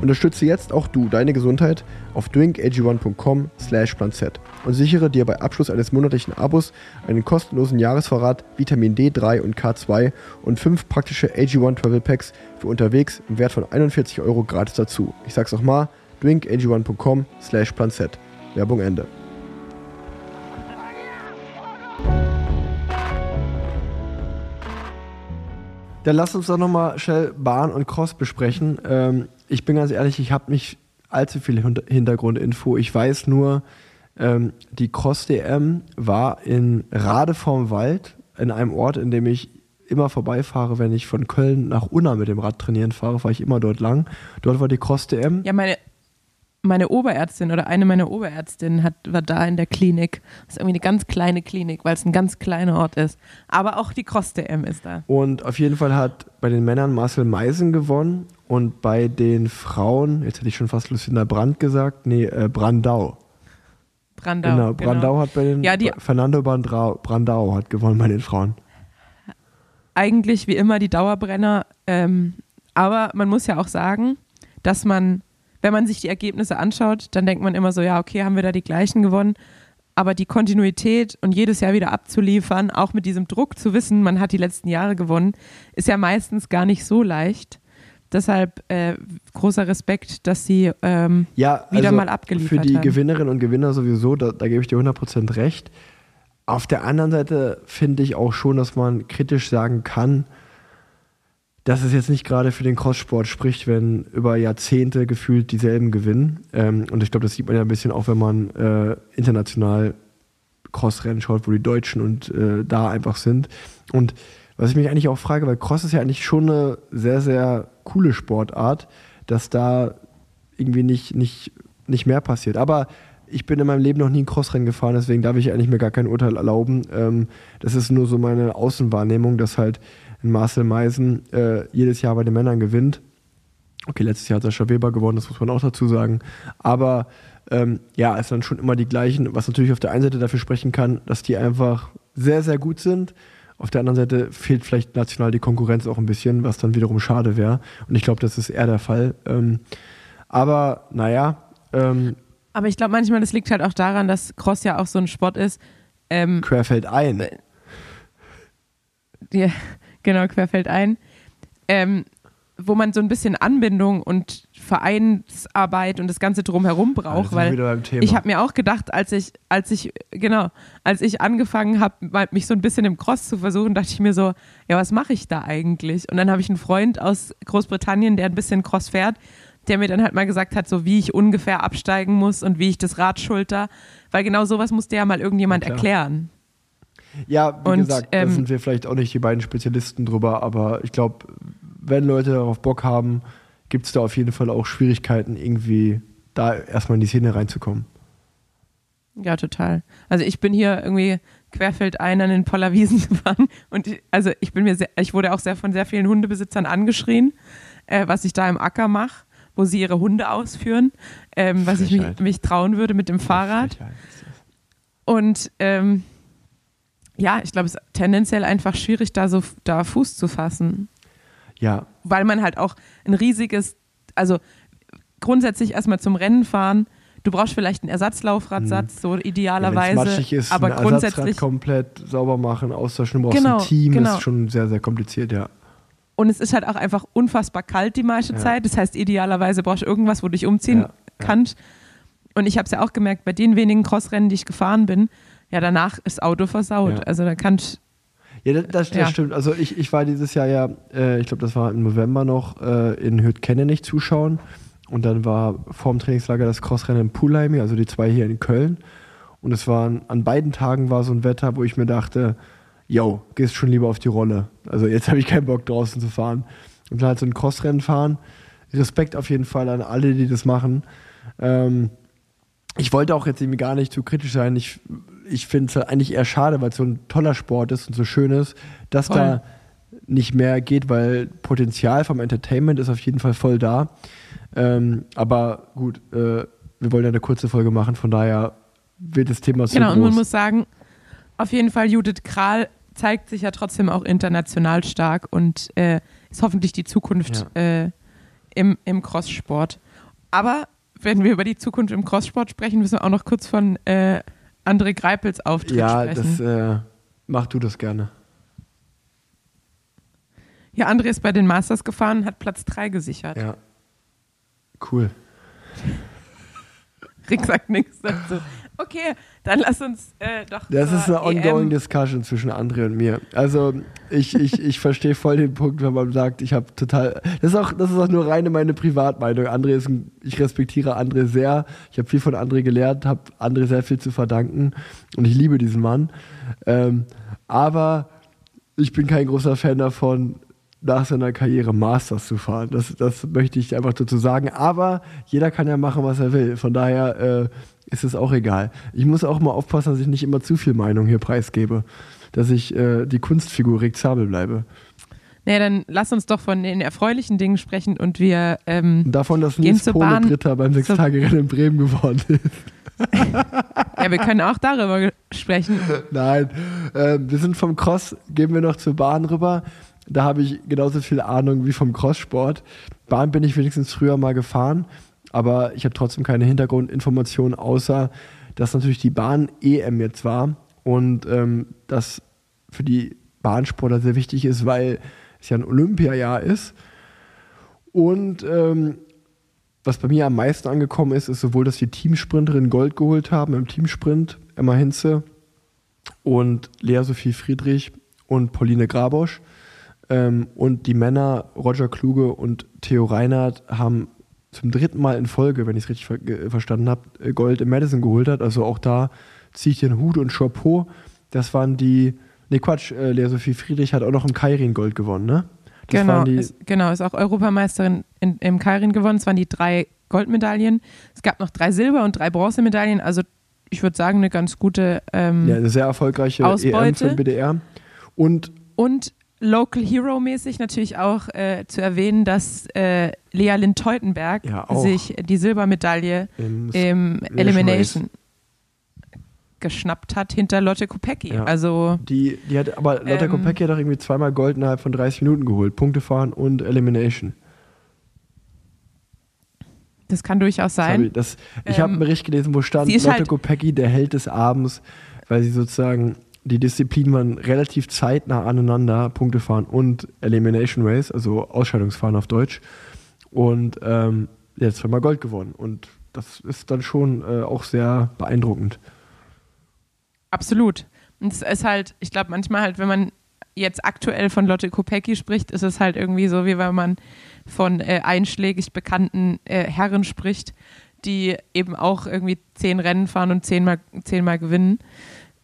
Unterstütze jetzt auch du deine Gesundheit auf drinkag1.com slash planz und sichere dir bei Abschluss eines monatlichen Abos einen kostenlosen Jahresvorrat Vitamin D3 und K2 und fünf praktische AG1 Travel Packs für unterwegs im Wert von 41 Euro gratis dazu. Ich sag's auch mal, drinkag1.com slash planz. Werbung Ende. Dann lass uns doch nochmal schnell Bahn und Cross besprechen. Ähm, ich bin ganz ehrlich, ich habe nicht allzu viel Hintergrundinfo. Ich weiß nur, ähm, die Cross-DM war in Rade vorm Wald, in einem Ort, in dem ich immer vorbeifahre, wenn ich von Köln nach Unna mit dem Rad trainieren fahre, fahre ich immer dort lang. Dort war die Cross-DM. Ja, meine, meine Oberärztin oder eine meiner Oberärztinnen hat, war da in der Klinik. Das ist irgendwie eine ganz kleine Klinik, weil es ein ganz kleiner Ort ist. Aber auch die Cross-DM ist da. Und auf jeden Fall hat bei den Männern Marcel Meisen gewonnen und bei den Frauen, jetzt hätte ich schon fast Lucinda Brandt gesagt, nee, äh, Brandau. Brandau. Genau, Brandau genau. hat bei den, Ja, die- Fernando Brandau, Brandau hat gewonnen bei den Frauen. eigentlich wie immer die Dauerbrenner. Ähm, aber man muss ja auch sagen, dass man, wenn man sich die Ergebnisse anschaut, dann denkt man immer so, ja, okay, haben wir da die gleichen gewonnen. Aber die Kontinuität und jedes Jahr wieder abzuliefern, auch mit diesem Druck zu wissen, man hat die letzten Jahre gewonnen, ist ja meistens gar nicht so leicht. Deshalb äh, großer Respekt, dass sie ähm, Ja, wieder also mal abgeliefert Für die haben. Gewinnerinnen und Gewinner sowieso, da, da gebe ich dir 100% recht. Auf der anderen Seite finde ich auch schon, dass man kritisch sagen kann, dass es jetzt nicht gerade für den Crosssport spricht, wenn über Jahrzehnte gefühlt dieselben gewinnen. Ähm, und ich glaube, das sieht man ja ein bisschen auch, wenn man äh, international Crossrennen schaut, wo die Deutschen und äh, da einfach sind. Und was ich mich eigentlich auch frage, weil Cross ist ja eigentlich schon eine sehr, sehr coole Sportart, dass da irgendwie nicht, nicht, nicht mehr passiert. Aber ich bin in meinem Leben noch nie ein Crossrennen gefahren, deswegen darf ich eigentlich mir gar kein Urteil erlauben. Ähm, das ist nur so meine Außenwahrnehmung, dass halt Marcel Meisen äh, jedes Jahr bei den Männern gewinnt. Okay, letztes Jahr hat Sascha Weber gewonnen, das muss man auch dazu sagen. Aber ähm, ja, es sind schon immer die gleichen, was natürlich auf der einen Seite dafür sprechen kann, dass die einfach sehr, sehr gut sind. Auf der anderen Seite fehlt vielleicht national die Konkurrenz auch ein bisschen, was dann wiederum schade wäre. Und ich glaube, das ist eher der Fall. Ähm, aber naja, ähm, Aber ich glaube manchmal, das liegt halt auch daran, dass Cross ja auch so ein Sport ist. Ähm, querfällt ein. die, genau, querfällt ein. Ähm, wo man so ein bisschen Anbindung und Vereinsarbeit und das Ganze drumherum Ah, da wir weil ich habe mir auch gedacht, als ich, als ich, genau, als ich angefangen habe, mich so ein bisschen im Cross zu versuchen, dachte ich mir so, ja, was mache ich da eigentlich? Und dann habe ich einen Freund aus Großbritannien, der ein bisschen Cross fährt, der mir dann halt mal gesagt hat, so wie ich ungefähr absteigen muss und wie ich das Rad schulter, weil genau sowas musste ja mal irgendjemand Ja, erklären. Ja, wie Und, gesagt, da ähm, sind wir vielleicht auch nicht die beiden Spezialisten drüber, aber ich glaube, wenn Leute darauf Bock haben, gibt es da auf jeden Fall auch Schwierigkeiten, irgendwie da erstmal in die Szene reinzukommen. Ja, total. Also ich bin hier irgendwie querfeldein an den Pollerwiesen gefahren und ich, also ich bin mir sehr, ich wurde auch sehr von sehr vielen Hundebesitzern angeschrien, äh, was ich da im Acker mache, wo sie ihre Hunde ausführen, ähm, was ich mich, mich trauen würde mit dem Fahrrad. Und ähm, ja, ich glaube, es ist tendenziell einfach schwierig, da so da Fuß zu fassen. Ja, Weil man halt auch ein riesiges, also grundsätzlich erstmal zum Rennen fahren, du brauchst vielleicht einen Ersatzlaufradsatz, so ja, wenn es idealerweise. matschig ist, aber grundsätzlich. komplett sauber machen, austauschen, du brauchst Genau, ein Team, genau. ist schon sehr, sehr kompliziert, ja. Und es ist halt auch einfach unfassbar kalt die meiste Ja. Zeit. Das heißt, idealerweise brauchst du irgendwas, wo du dich umziehen Ja, ja. kannst. Und ich habe es ja auch gemerkt, bei den wenigen Crossrennen, die ich gefahren bin, ja, danach ist Auto versaut. Ja. Also da kannst Ja, das, das, Ja. stimmt. Also ich, ich war dieses Jahr ja, äh, ich glaube, das war im November noch, äh, in Hüttkennenig zuschauen. Und dann war vorm Trainingslager das Crossrennen in Pulheim, also die zwei hier in Köln. Und es waren, an beiden Tagen war so ein Wetter, wo ich mir dachte, yo, gehst schon lieber auf die Rolle. Also jetzt habe ich keinen Bock draußen zu fahren. Und dann halt so ein Crossrennen fahren. Respekt auf jeden Fall an alle, die das machen. Ähm, ich wollte auch jetzt irgendwie gar nicht zu kritisch sein. Ich, ich finde es halt eigentlich eher schade, weil es so ein toller Sport ist und so schön ist, dass Voll. da nicht mehr geht, weil Potenzial vom Entertainment ist auf jeden Fall voll da. Ähm, aber gut, äh, wir wollen ja eine kurze Folge machen, von daher wird das Thema so Genau, und man groß. muss sagen, auf jeden Fall Judith Kral zeigt sich ja trotzdem auch international stark und äh, ist hoffentlich die Zukunft äh, im, im Crosssport. Aber wenn wir über die Zukunft im Crosssport sprechen, müssen wir auch noch kurz von äh, André Greipels Auftritt ja, sprechen. das äh, mach du das gerne. ja, André ist bei den Masters gefahren, hat Platz 3 gesichert. Ja. Cool. Rick sagt nichts dazu. Okay, dann lass uns äh, doch. Das ist eine ongoing EM. Discussion zwischen André und mir. Also ich, ich, ich verstehe voll den Punkt, wenn man sagt, ich habe total. Das ist auch, das ist auch nur reine meine Privatmeinung. André ist ein, ich respektiere André sehr. Ich habe viel von André gelernt, habe André sehr viel zu verdanken und ich liebe diesen Mann. Ähm, aber ich bin kein großer Fan davon, nach seiner Karriere Masters zu fahren. Das, das möchte ich einfach dazu sagen. Aber jeder kann ja machen, was er will. Von daher äh, ist es auch egal. Ich muss auch mal aufpassen, dass ich nicht immer zu viel Meinung hier preisgebe. Dass ich äh, die Kunstfigur Rick Zabel bleibe. Nee, dann lass uns doch von den erfreulichen Dingen sprechen und wir. Ähm, davon, dass Gehen Nils Pole. Dritter beim Sechstagerennen in Bremen geworden ist. ja, wir können auch darüber sprechen. Nein, äh, wir sind vom Cross, gehen wir noch zur Bahn rüber. Da habe ich genauso viel Ahnung wie vom Crosssport. Bahn bin ich wenigstens früher mal gefahren, aber ich habe trotzdem keine Hintergrundinformationen, außer dass natürlich die Bahn-EM jetzt war und ähm, das für die Bahnsportler sehr wichtig ist, weil es ja ein Olympiajahr ist. Und ähm, was bei mir am meisten angekommen ist, ist sowohl, dass die Teamsprinterinnen Gold geholt haben im Teamsprint, Emma Hinze und Lea Sophie Friedrich und Pauline Grabosch. Ähm, und die Männer Roger Kluge und Theo Reinhardt haben zum dritten Mal in Folge, wenn ich es richtig ver verstanden habe, äh, Gold im Madison geholt hat. Also auch da ziehe ich den Hut und Chapeau. Das waren die, ne Quatsch, äh, Lea Sophie Friedrich hat auch noch im Kairin Gold gewonnen, ne? Das genau, ist, genau, ist auch Europameisterin in, im Kairin gewonnen. Es waren die drei Goldmedaillen. Es gab noch drei Silber- und drei Bronzemedaillen. Also ich würde sagen, eine ganz gute. Ähm, ja, eine sehr erfolgreiche Ausbeute. EM für den BDR. Und Und Local Hero-mäßig natürlich auch äh, zu erwähnen, dass äh, Lea Lynn Teutenberg Ja, sich die Silbermedaille im im Elimination Elimination geschnappt hat hinter Lotte Kopecki. Ja. Also Die, die hat, aber Lotte Ähm. Kopecky hat auch irgendwie zweimal Gold innerhalb von 30 Minuten geholt. Punkte fahren und Elimination. das kann durchaus Das hab sein. ich das, ich Ähm, habe einen Bericht gelesen, wo stand, Lotte halt- Kopecky, der Held des Abends, weil sie sozusagen, die Disziplinen waren relativ zeitnah aneinander, Punkte fahren und Elimination Race, also Ausscheidungsfahren auf Deutsch. Und ähm, die hat zweimal Gold gewonnen. Und das ist dann schon äh, auch sehr beeindruckend. Absolut. Und es ist halt, ich glaube, manchmal halt, wenn man jetzt aktuell von Lotte Kopecki spricht, ist es halt irgendwie so, wie wenn man von äh, einschlägig bekannten äh, Herren spricht, die eben auch irgendwie zehn Rennen fahren und zehnmal, zehnmal gewinnen.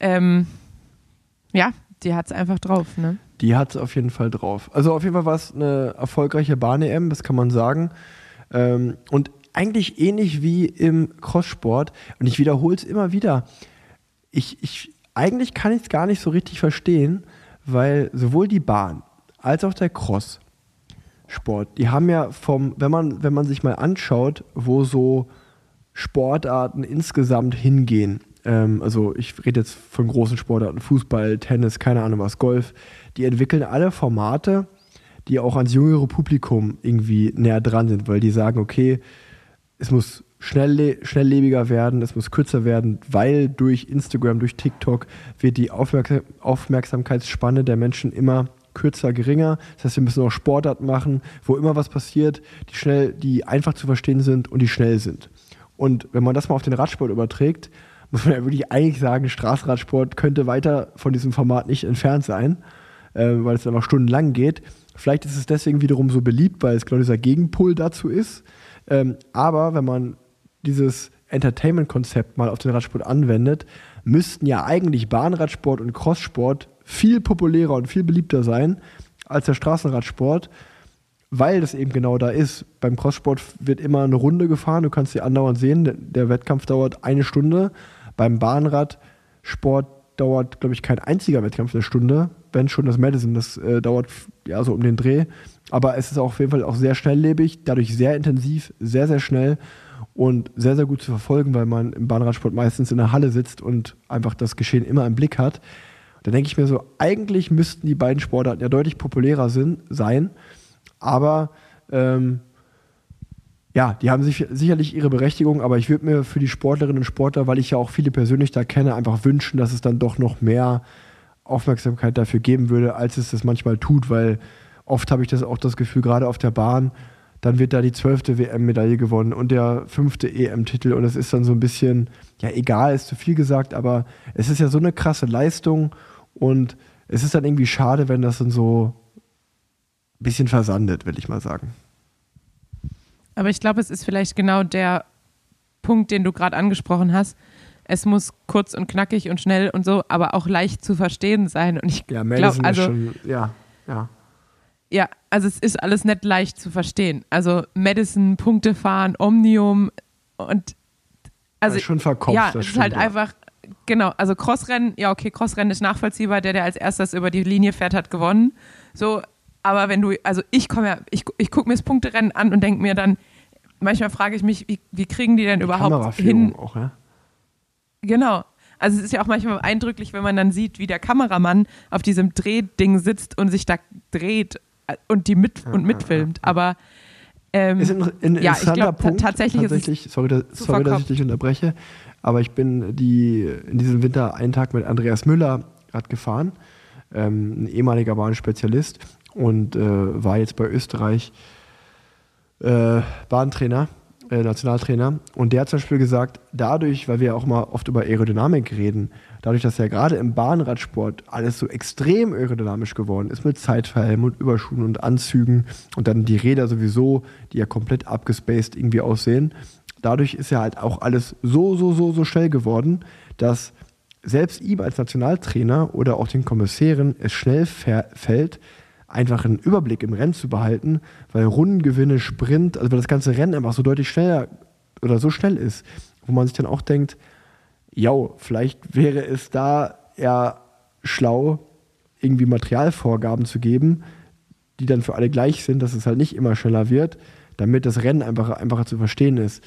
Ähm, ja, die hat es einfach drauf, ne? Die hat es auf jeden Fall drauf. Also auf jeden Fall war es eine erfolgreiche Bahn-EM, das kann man sagen. Ähm, und eigentlich ähnlich wie im Crosssport. Und ich wiederhole es immer wieder. Ich, ich, eigentlich kann ich es gar nicht so richtig verstehen, weil sowohl die Bahn als auch der Cross-Sport, die haben ja vom, wenn man, wenn man sich mal anschaut, wo so Sportarten insgesamt hingehen. Ähm, also ich rede jetzt von großen Sportarten, Fußball, Tennis, keine Ahnung was, Golf, die entwickeln alle Formate, die auch ans jüngere Publikum irgendwie näher dran sind, weil die sagen, okay, es muss schnell, schnelllebiger werden, es muss kürzer werden, weil durch Instagram, durch TikTok wird die Aufmerksam Aufmerksamkeitsspanne der Menschen immer kürzer, geringer. Das heißt, wir müssen auch Sportarten machen, wo immer was passiert, die schnell, die einfach zu verstehen sind und die schnell sind. Und wenn man das mal auf den Radsport überträgt, muss man ja wirklich eigentlich sagen, Straßenradsport könnte weiter von diesem Format nicht entfernt sein, äh, weil es einfach stundenlang geht. Vielleicht ist es deswegen wiederum so beliebt, weil es genau dieser Gegenpol dazu ist. Ähm, aber wenn man dieses Entertainment-Konzept mal auf den Radsport anwendet, müssten ja eigentlich Bahnradsport und Crosssport viel populärer und viel beliebter sein als der Straßenradsport, weil das eben genau da ist. Beim Crosssport wird immer eine Runde gefahren, du kannst sie andauernd sehen, der Wettkampf dauert eine Stunde. Beim Bahnradsport dauert, glaube ich, kein einziger Wettkampf eine Stunde, wenn schon das Madison, das äh, dauert ja so um den Dreh. Aber es ist auf jeden Fall auch sehr schnelllebig, dadurch sehr intensiv, sehr, sehr schnell und sehr, sehr gut zu verfolgen, weil man im Bahnradsport meistens in der Halle sitzt und einfach das Geschehen immer im Blick hat. Da denke ich mir so, eigentlich müssten die beiden Sportarten ja deutlich populärer sind, sein, aber ähm, ja, die haben sich, sicherlich ihre Berechtigung, aber ich würde mir für die Sportlerinnen und Sportler, weil ich ja auch viele persönlich da kenne, einfach wünschen, dass es dann doch noch mehr Aufmerksamkeit dafür geben würde, als es das manchmal tut, weil oft habe ich das auch das Gefühl, gerade auf der Bahn, dann wird da die zwölfte WM-Medaille gewonnen und der fünfte EM-Titel und es ist dann so ein bisschen, ja egal, ist zu viel gesagt, aber es ist ja so eine krasse Leistung und es ist dann irgendwie schade, wenn das dann so ein bisschen versandet, will ich mal sagen. Aber ich glaube, es ist vielleicht genau der Punkt, den du gerade angesprochen hast. Es muss kurz und knackig und schnell und so, aber auch leicht zu verstehen sein. Und ich Ja, glaube, also ist schon, ja, ja. ja, also es ist alles nicht leicht zu verstehen. Also Madison, Punkte fahren, Omnium und also schon verkopft, ja, das es ist stimmt, halt ja. einfach genau. Also Crossrennen, ja okay, Crossrennen ist nachvollziehbar. Der, der als erstes über die Linie fährt, hat gewonnen. So, aber wenn du, also ich komme ja, ich, ich gucke mir das Punkterennen an und denke mir dann, manchmal frage ich mich, wie, wie kriegen die denn überhaupt hin, auch, ja. Genau. Also es ist ja auch manchmal eindrücklich, wenn man dann sieht, wie der Kameramann auf diesem Drehding sitzt und sich da dreht äh, und die mit und mitfilmt. Aber ähm, Ist ein, ein ja, ich glaube tatsächlich ist es tatsächlich, sorry, da, sorry dass ich dich unterbreche, aber ich bin die, in diesem Winter einen Tag mit Andreas Müller Rad gefahren, ähm, ein ehemaliger Bahnspezialist und äh, war jetzt bei Österreich äh, Bahntrainer, äh, Nationaltrainer. Und der hat zum Beispiel gesagt, dadurch, weil wir ja auch mal oft über Aerodynamik reden, dadurch, dass ja gerade im Bahnradsport alles so extrem aerodynamisch geworden ist, mit Zeitverhelm und Überschuhen und Anzügen und dann die Räder sowieso, die ja komplett abgespaced irgendwie aussehen, dadurch ist ja halt auch alles so, so, so, so schnell geworden, dass selbst ihm als Nationaltrainer oder auch den Kommissären es schnell fällt, einfach einen Überblick im Rennen zu behalten, weil Rundengewinne, Sprint, also weil das ganze Rennen einfach so deutlich schneller oder so schnell ist, wo man sich dann auch denkt, ja, vielleicht wäre es da eher schlau, irgendwie Materialvorgaben zu geben, die dann für alle gleich sind, dass es halt nicht immer schneller wird, damit das Rennen einfach, einfacher zu verstehen ist.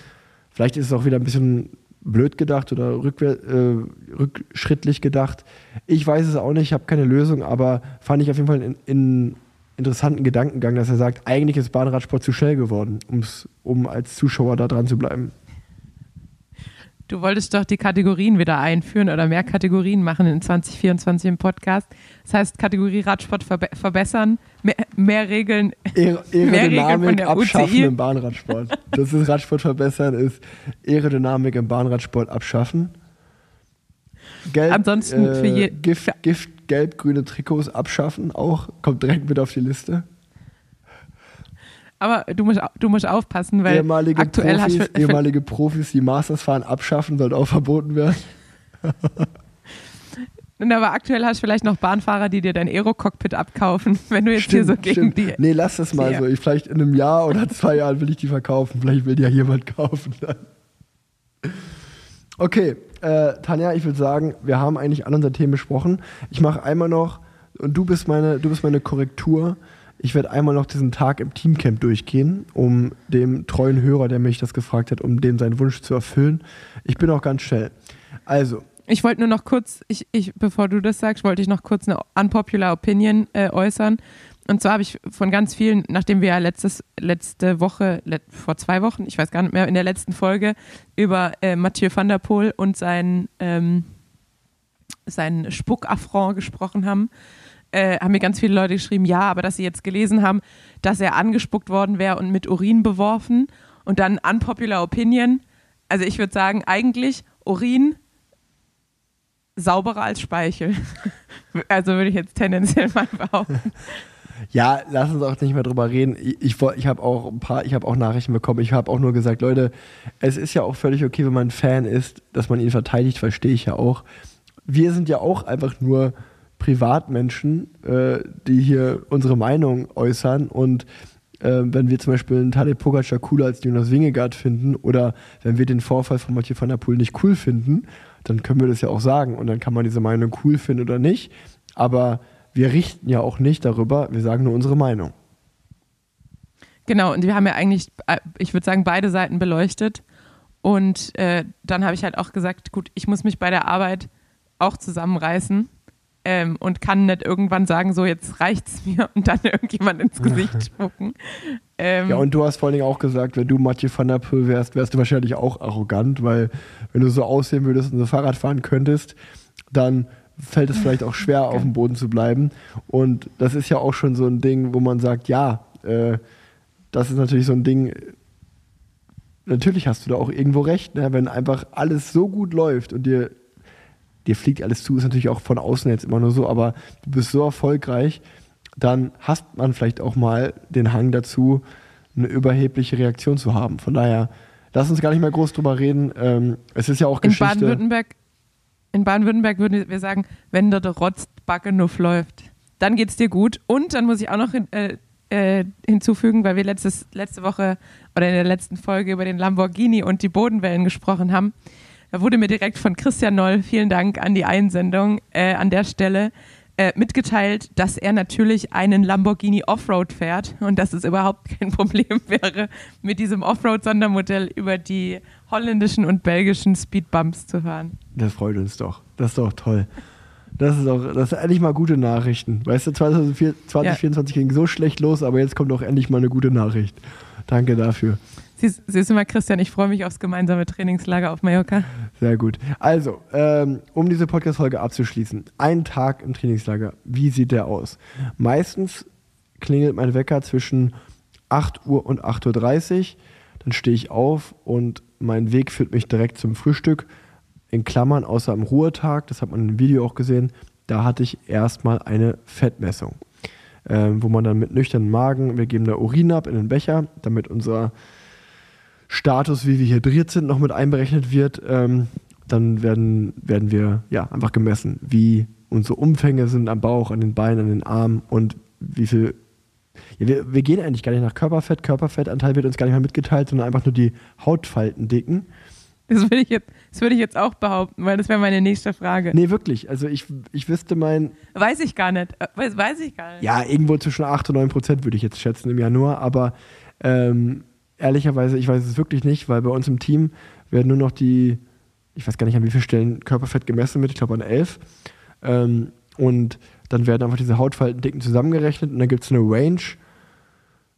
Vielleicht ist es auch wieder ein bisschen blöd gedacht oder äh, rückschrittlich gedacht. Ich weiß es auch nicht, ich habe keine Lösung, aber fand ich auf jeden Fall einen in, interessanten Gedankengang, dass er sagt, eigentlich ist Bahnradsport zu schnell geworden, um's, um als Zuschauer da dran zu bleiben. Du wolltest doch die Kategorien wieder einführen oder mehr Kategorien machen in 2024 im Podcast. Das heißt, Kategorie Radsport verbe verbessern, mehr, mehr Regeln. Aer Mehr Regeln Aerodynamik der abschaffen UCI. im Bahnradsport. Das ist Radsport verbessern, ist Aerodynamik im Bahnradsport abschaffen. Gelb, Ansonsten für je- Gift, Gift, gelb-grüne Trikots abschaffen, auch. Kommt direkt mit auf die Liste. Aber du musst, du musst aufpassen, weil ehemalige, aktuell hast Profis, du. ehemalige Profis, die Masters fahren, abschaffen, sollte auch verboten werden. Aber aktuell hast du vielleicht noch Bahnfahrer, die dir dein Aero-Cockpit abkaufen, wenn du jetzt hier so gegen die. Nee, lass das mal Ja. so. Ich, vielleicht in einem Jahr oder zwei Jahren will ich die verkaufen. Vielleicht will die ja jemand kaufen. Dann. Okay, äh, Tanja, ich würde sagen, wir haben eigentlich alle unsere Themen besprochen. Ich mache einmal noch, und du bist meine, du bist meine Korrektur. Ich werde einmal noch diesen Tag im Teamcamp durchgehen, um dem treuen Hörer, der mich das gefragt hat, um dem seinen Wunsch zu erfüllen. Ich bin auch ganz schnell. Also, Ich wollte nur noch kurz, ich, ich, bevor du das sagst, wollte ich noch kurz eine unpopular Opinion äh, äußern. Und zwar habe ich von ganz vielen, nachdem wir ja letztes, letzte Woche, let, vor zwei Wochen, ich weiß gar nicht mehr, in der letzten Folge über äh, Mathieu van der Poel und sein, ähm, seinen Spuckaffront gesprochen haben, äh, haben mir ganz viele Leute geschrieben, ja, aber dass sie jetzt gelesen haben, dass er angespuckt worden wäre und mit Urin beworfen. Und dann unpopular Opinion. Also ich würde sagen, eigentlich Urin sauberer als Speichel. also würde ich jetzt tendenziell mal behaupten. Ja, lass uns auch nicht mehr drüber reden. Ich, ich, ich habe auch ein paar, ich habe auch Nachrichten bekommen. Ich habe auch nur gesagt, Leute, es ist ja auch völlig okay, wenn man ein Fan ist, dass man ihn verteidigt, verstehe ich ja auch. Wir sind ja auch einfach nur Privatmenschen, äh, die hier unsere Meinung äußern und äh, wenn wir zum Beispiel einen Tadej Pogacar cooler als Jonas Wingegaard finden oder wenn wir den Vorfall von Mathieu van der Poel nicht cool finden, dann können wir das ja auch sagen und dann kann man diese Meinung cool finden oder nicht. Aber wir richten ja auch nicht darüber, wir sagen nur unsere Meinung. Genau, und wir haben ja eigentlich, äh, ich würde sagen, beide Seiten beleuchtet. Und äh, dann habe ich halt auch gesagt, gut, ich muss mich bei der Arbeit auch zusammenreißen ähm, und kann nicht irgendwann sagen, so jetzt reicht's mir und dann irgendjemand ins Gesicht spucken. Ähm, Ja, und du hast vor allen Dingen auch gesagt, wenn du Mathieu van der Poel wärst, wärst du wahrscheinlich auch arrogant, weil wenn du so aussehen würdest und so Fahrrad fahren könntest, dann fällt es vielleicht auch schwer, auf dem Boden zu bleiben. Und das ist ja auch schon so ein Ding, wo man sagt, ja, äh, das ist natürlich so ein Ding, natürlich hast du da auch irgendwo recht, ne? wenn einfach alles so gut läuft und dir, dir fliegt alles zu, ist natürlich auch von außen jetzt immer nur so, aber du bist so erfolgreich, dann hast man vielleicht auch mal den Hang dazu, eine überhebliche Reaktion zu haben. Von daher, lass uns gar nicht mehr groß drüber reden. Ähm, es ist ja auch in Geschichte. Baden-Württemberg in Baden-Württemberg würden wir sagen, wenn der Rotzbacke nuff läuft, dann geht's dir gut. Und dann muss ich auch noch hin, äh, äh, hinzufügen, weil wir letztes, letzte Woche oder in der letzten Folge über den Lamborghini und die Bodenwellen gesprochen haben. Da wurde mir direkt von Christian Noll, vielen Dank an die Einsendung äh, an der Stelle, äh, mitgeteilt, dass er natürlich einen Lamborghini Offroad fährt und dass es überhaupt kein Problem wäre, mit diesem Offroad-Sondermodell über die holländischen und belgischen Speedbumps zu fahren. Das freut uns doch. Das ist doch toll. Das ist doch, das sind endlich mal gute Nachrichten. Weißt du, 2004, 2024 ging so schlecht los, aber jetzt kommt doch endlich mal eine gute Nachricht. Danke dafür. Siehst, siehst du mal, Christian, ich freue mich aufs gemeinsame Trainingslager auf Mallorca. Sehr gut. Also, ähm, um diese Podcast-Folge abzuschließen. Ein Tag im Trainingslager. Wie sieht der aus? Meistens klingelt mein Wecker zwischen 8 Uhr und 8.30 Uhr. Dann stehe ich auf und mein Weg führt mich direkt zum Frühstück. In Klammern, außer am Ruhetag, das hat man im Video auch gesehen, da hatte ich erstmal eine Fettmessung. Ähm, wo man dann mit nüchternem Magen, wir geben da Urin ab in den Becher, damit unser Status, wie wir hydriert sind, noch mit einberechnet wird, ähm, dann werden, werden wir ja einfach gemessen, wie unsere Umfänge sind am Bauch, an den Beinen, an den Armen und wie viel. Ja, wir, wir gehen eigentlich gar nicht nach Körperfett. Körperfettanteil wird uns gar nicht mehr mitgeteilt, sondern einfach nur die Hautfalten dicken. Das würde ich, jetzt- das würde ich jetzt auch behaupten, weil das wäre meine nächste Frage. Nee, wirklich. Also ich, ich wüsste mein, Weiß ich gar nicht. Weiß, weiß ich gar nicht. ja, irgendwo zwischen 8 und 9 Prozent würde ich jetzt schätzen im Januar, aber ähm, ehrlicherweise, ich weiß es wirklich nicht, weil bei uns im Team werden nur noch die, ich weiß gar nicht an wie vielen Stellen Körperfett gemessen wird, ich glaube an 11. Ähm, und dann werden einfach diese Hautfaltendicken zusammengerechnet und dann gibt es eine Range,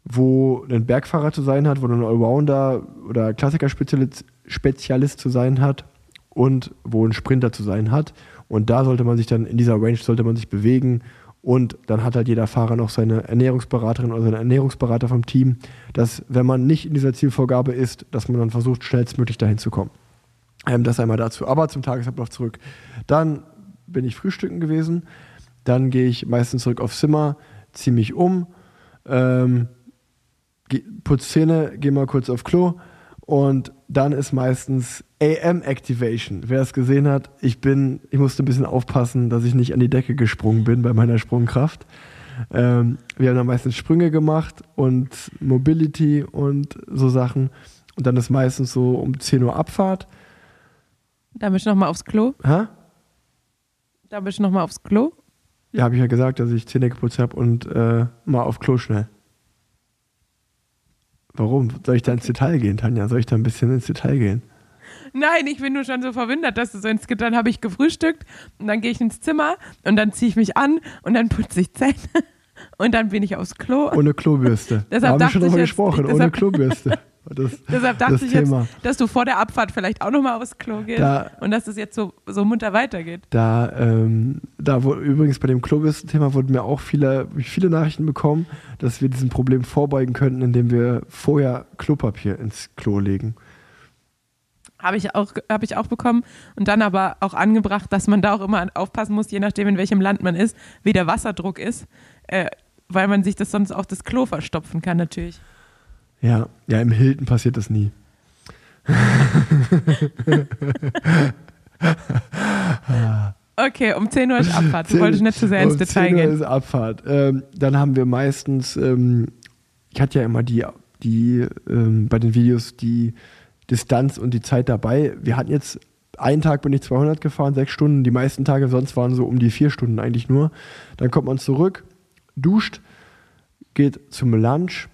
wo ein Bergfahrer zu sein hat, wo ein Allrounder oder Klassikerspezialist Spezialist zu sein hat und wo ein Sprinter zu sein hat. Und da sollte man sich dann, in dieser Range sollte man sich bewegen. Und dann hat halt jeder Fahrer noch seine Ernährungsberaterin oder seinen Ernährungsberater vom Team, dass wenn man nicht in dieser Zielvorgabe ist, dass man dann versucht, schnellstmöglich dahin zu kommen. Ähm, das einmal dazu. Aber zum Tagesablauf zurück. Dann bin ich frühstücken gewesen. Dann gehe ich meistens zurück aufs Zimmer, ziehe mich um, ähm, geh- putz Zähne, gehe mal kurz auf Klo und dann ist meistens AM Activation. Wer es gesehen hat, ich bin, ich musste ein bisschen aufpassen, dass ich nicht an die Decke gesprungen bin bei meiner Sprungkraft. Ähm, wir haben dann meistens Sprünge gemacht und Mobility und so Sachen. Und dann ist meistens so um 10 Uhr Abfahrt. Da bist du nochmal aufs Klo. Hä? Da bist du nochmal aufs Klo. Ja, habe ich ja gesagt, dass ich Zähne geputzt habe und äh, mal auf Klo schnell. Warum? Soll ich da ins Detail gehen, Tanja? Soll ich da ein bisschen ins Detail gehen? Nein, ich bin nur schon so verwundert, dass du so ins Dann habe ich gefrühstückt und dann gehe ich ins Zimmer und dann ziehe ich mich an und dann putze ich Zähne und dann bin ich aufs Klo. Ohne Klobürste. Deshalb da haben wir schon jetzt- gesprochen, ohne Klobürste. Das, Deshalb dachte das ich jetzt, Thema. dass du vor der Abfahrt vielleicht auch nochmal aufs Klo gehst Da- und dass es jetzt so, so munter weitergeht. Da, ähm, da wo, übrigens bei dem Klobürsten-Thema wurden mir auch viele, viele Nachrichten bekommen, dass wir diesem Problem vorbeugen könnten, indem wir vorher Klopapier ins Klo legen. Habe ich, auch, habe ich auch bekommen und dann aber auch angebracht, dass man da auch immer aufpassen muss, je nachdem, in welchem Land man ist, wie der Wasserdruck ist, äh, weil man sich das sonst auch das Klo verstopfen kann natürlich. Ja, ja, im Hilton passiert das nie. Okay, um 10 Uhr ist Abfahrt. Du wolltest nicht zu sehr ins Um Detail 10 Uhr gehen. ist Abfahrt. Ähm, dann haben wir meistens, ähm, ich hatte ja immer die, die ähm, bei den Videos die Distanz und die Zeit dabei. Wir hatten jetzt, einen Tag bin ich 200 gefahren, sechs Stunden. Die meisten Tage sonst waren so um die vier Stunden eigentlich nur. Dann kommt man zurück, duscht, geht zum Lunch.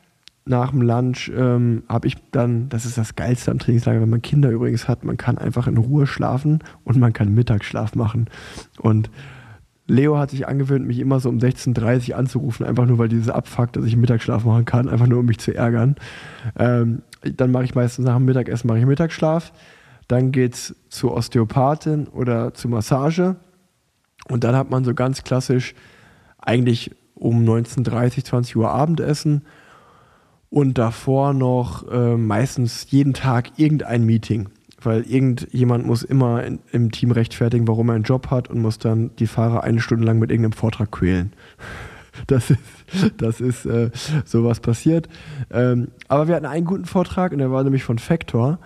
Nach dem Lunch ähm, habe ich dann, das ist das Geilste am Trainingslager, wenn man Kinder übrigens hat, man kann einfach in Ruhe schlafen und man kann Mittagsschlaf machen. Und Leo hat sich angewöhnt, mich immer so um 16.30 Uhr anzurufen, einfach nur weil dieses abfuckt, dass ich Mittagsschlaf machen kann, einfach nur um mich zu ärgern. Ähm, dann mache ich meistens nach dem Mittagessen mache ich Mittagsschlaf. Dann geht's zur Osteopathin oder zur Massage. Und dann hat man so ganz klassisch eigentlich um 19.30 20 Uhr Abendessen und davor noch äh, meistens jeden Tag irgendein Meeting, weil irgendjemand muss immer in, im Team rechtfertigen, warum er einen Job hat und muss dann die Fahrer eine Stunde lang mit irgendeinem Vortrag quälen. Das ist, das ist äh, sowas passiert. Ähm, aber wir hatten einen guten Vortrag und der war nämlich von Factor.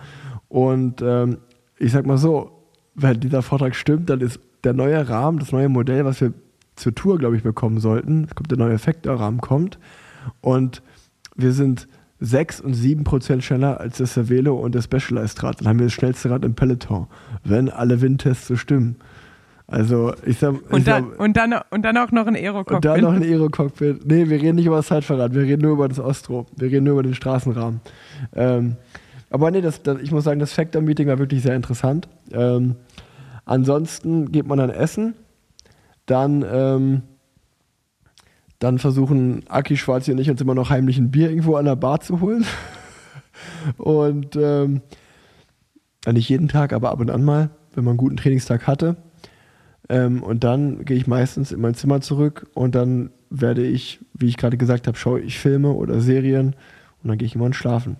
Und ähm, ich sag mal so, wenn dieser Vortrag stimmt, dann ist der neue Rahmen, das neue Modell, was wir zur Tour, glaube ich, bekommen sollten, es kommt der neue Factor-Rahmen kommt. Und wir sind 6 und 7 Prozent schneller als das Cervelo und das Specialized Rad. Dann haben wir das schnellste Rad im Peloton, wenn alle Windtests so stimmen. Also ich sag, ich Und dann, sag, und, dann, und dann auch noch ein und Aero-Cockpit. dann noch ein Aero-Cockpit. Nee, wir reden nicht über das Zeitverrat, wir reden nur über das Ostro. Wir reden nur über den Straßenrahmen. Ähm, aber nee, das, das, ich muss sagen, das Factor-Meeting war wirklich sehr interessant. Ähm, ansonsten geht man dann essen. Dann, ähm, dann versuchen Aki Schwarzi und ich uns immer noch heimlich ein Bier irgendwo an der Bar zu holen. und ähm, nicht jeden Tag, aber ab und an mal, wenn man einen guten Trainingstag hatte. Ähm, und dann gehe ich meistens in mein Zimmer zurück und dann werde ich, wie ich gerade gesagt habe, schaue ich Filme oder Serien und dann gehe ich immer schlafen.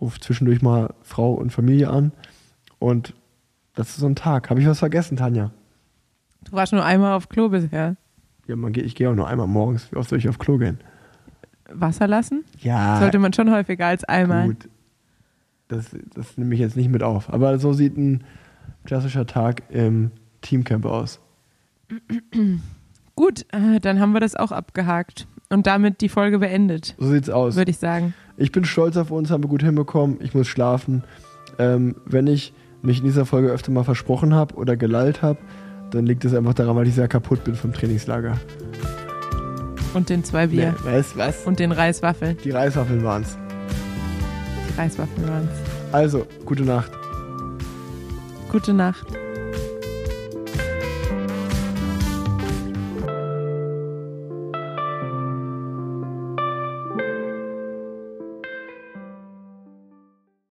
Rufe zwischendurch mal Frau und Familie an und das ist so ein Tag. Habe ich was vergessen, Tanja? Du warst nur einmal auf Klo bisher. Ja, man geht, ich gehe auch nur einmal morgens. Wie oft soll ich auf Klo gehen? Wasser lassen? Ja, Sollte man schon häufiger als einmal. gut. Das, das nehme ich jetzt nicht mit auf. Aber so sieht ein klassischer Tag im Teamcamp aus. Gut, äh, dann haben wir das auch abgehakt und damit die Folge beendet, So sieht's aus. würde ich sagen. Ich bin stolz auf uns, haben wir gut hinbekommen. Ich muss schlafen. Ähm, wenn ich mich in dieser Folge öfter mal versprochen habe oder gelallt habe, dann liegt es einfach daran, weil ich sehr kaputt bin vom Trainingslager. Und den zwei Bier. Nee, was, was? Und den Reiswaffeln. Die Reiswaffeln waren's. Die Reiswaffeln waren's. Also, gute Nacht. Gute Nacht.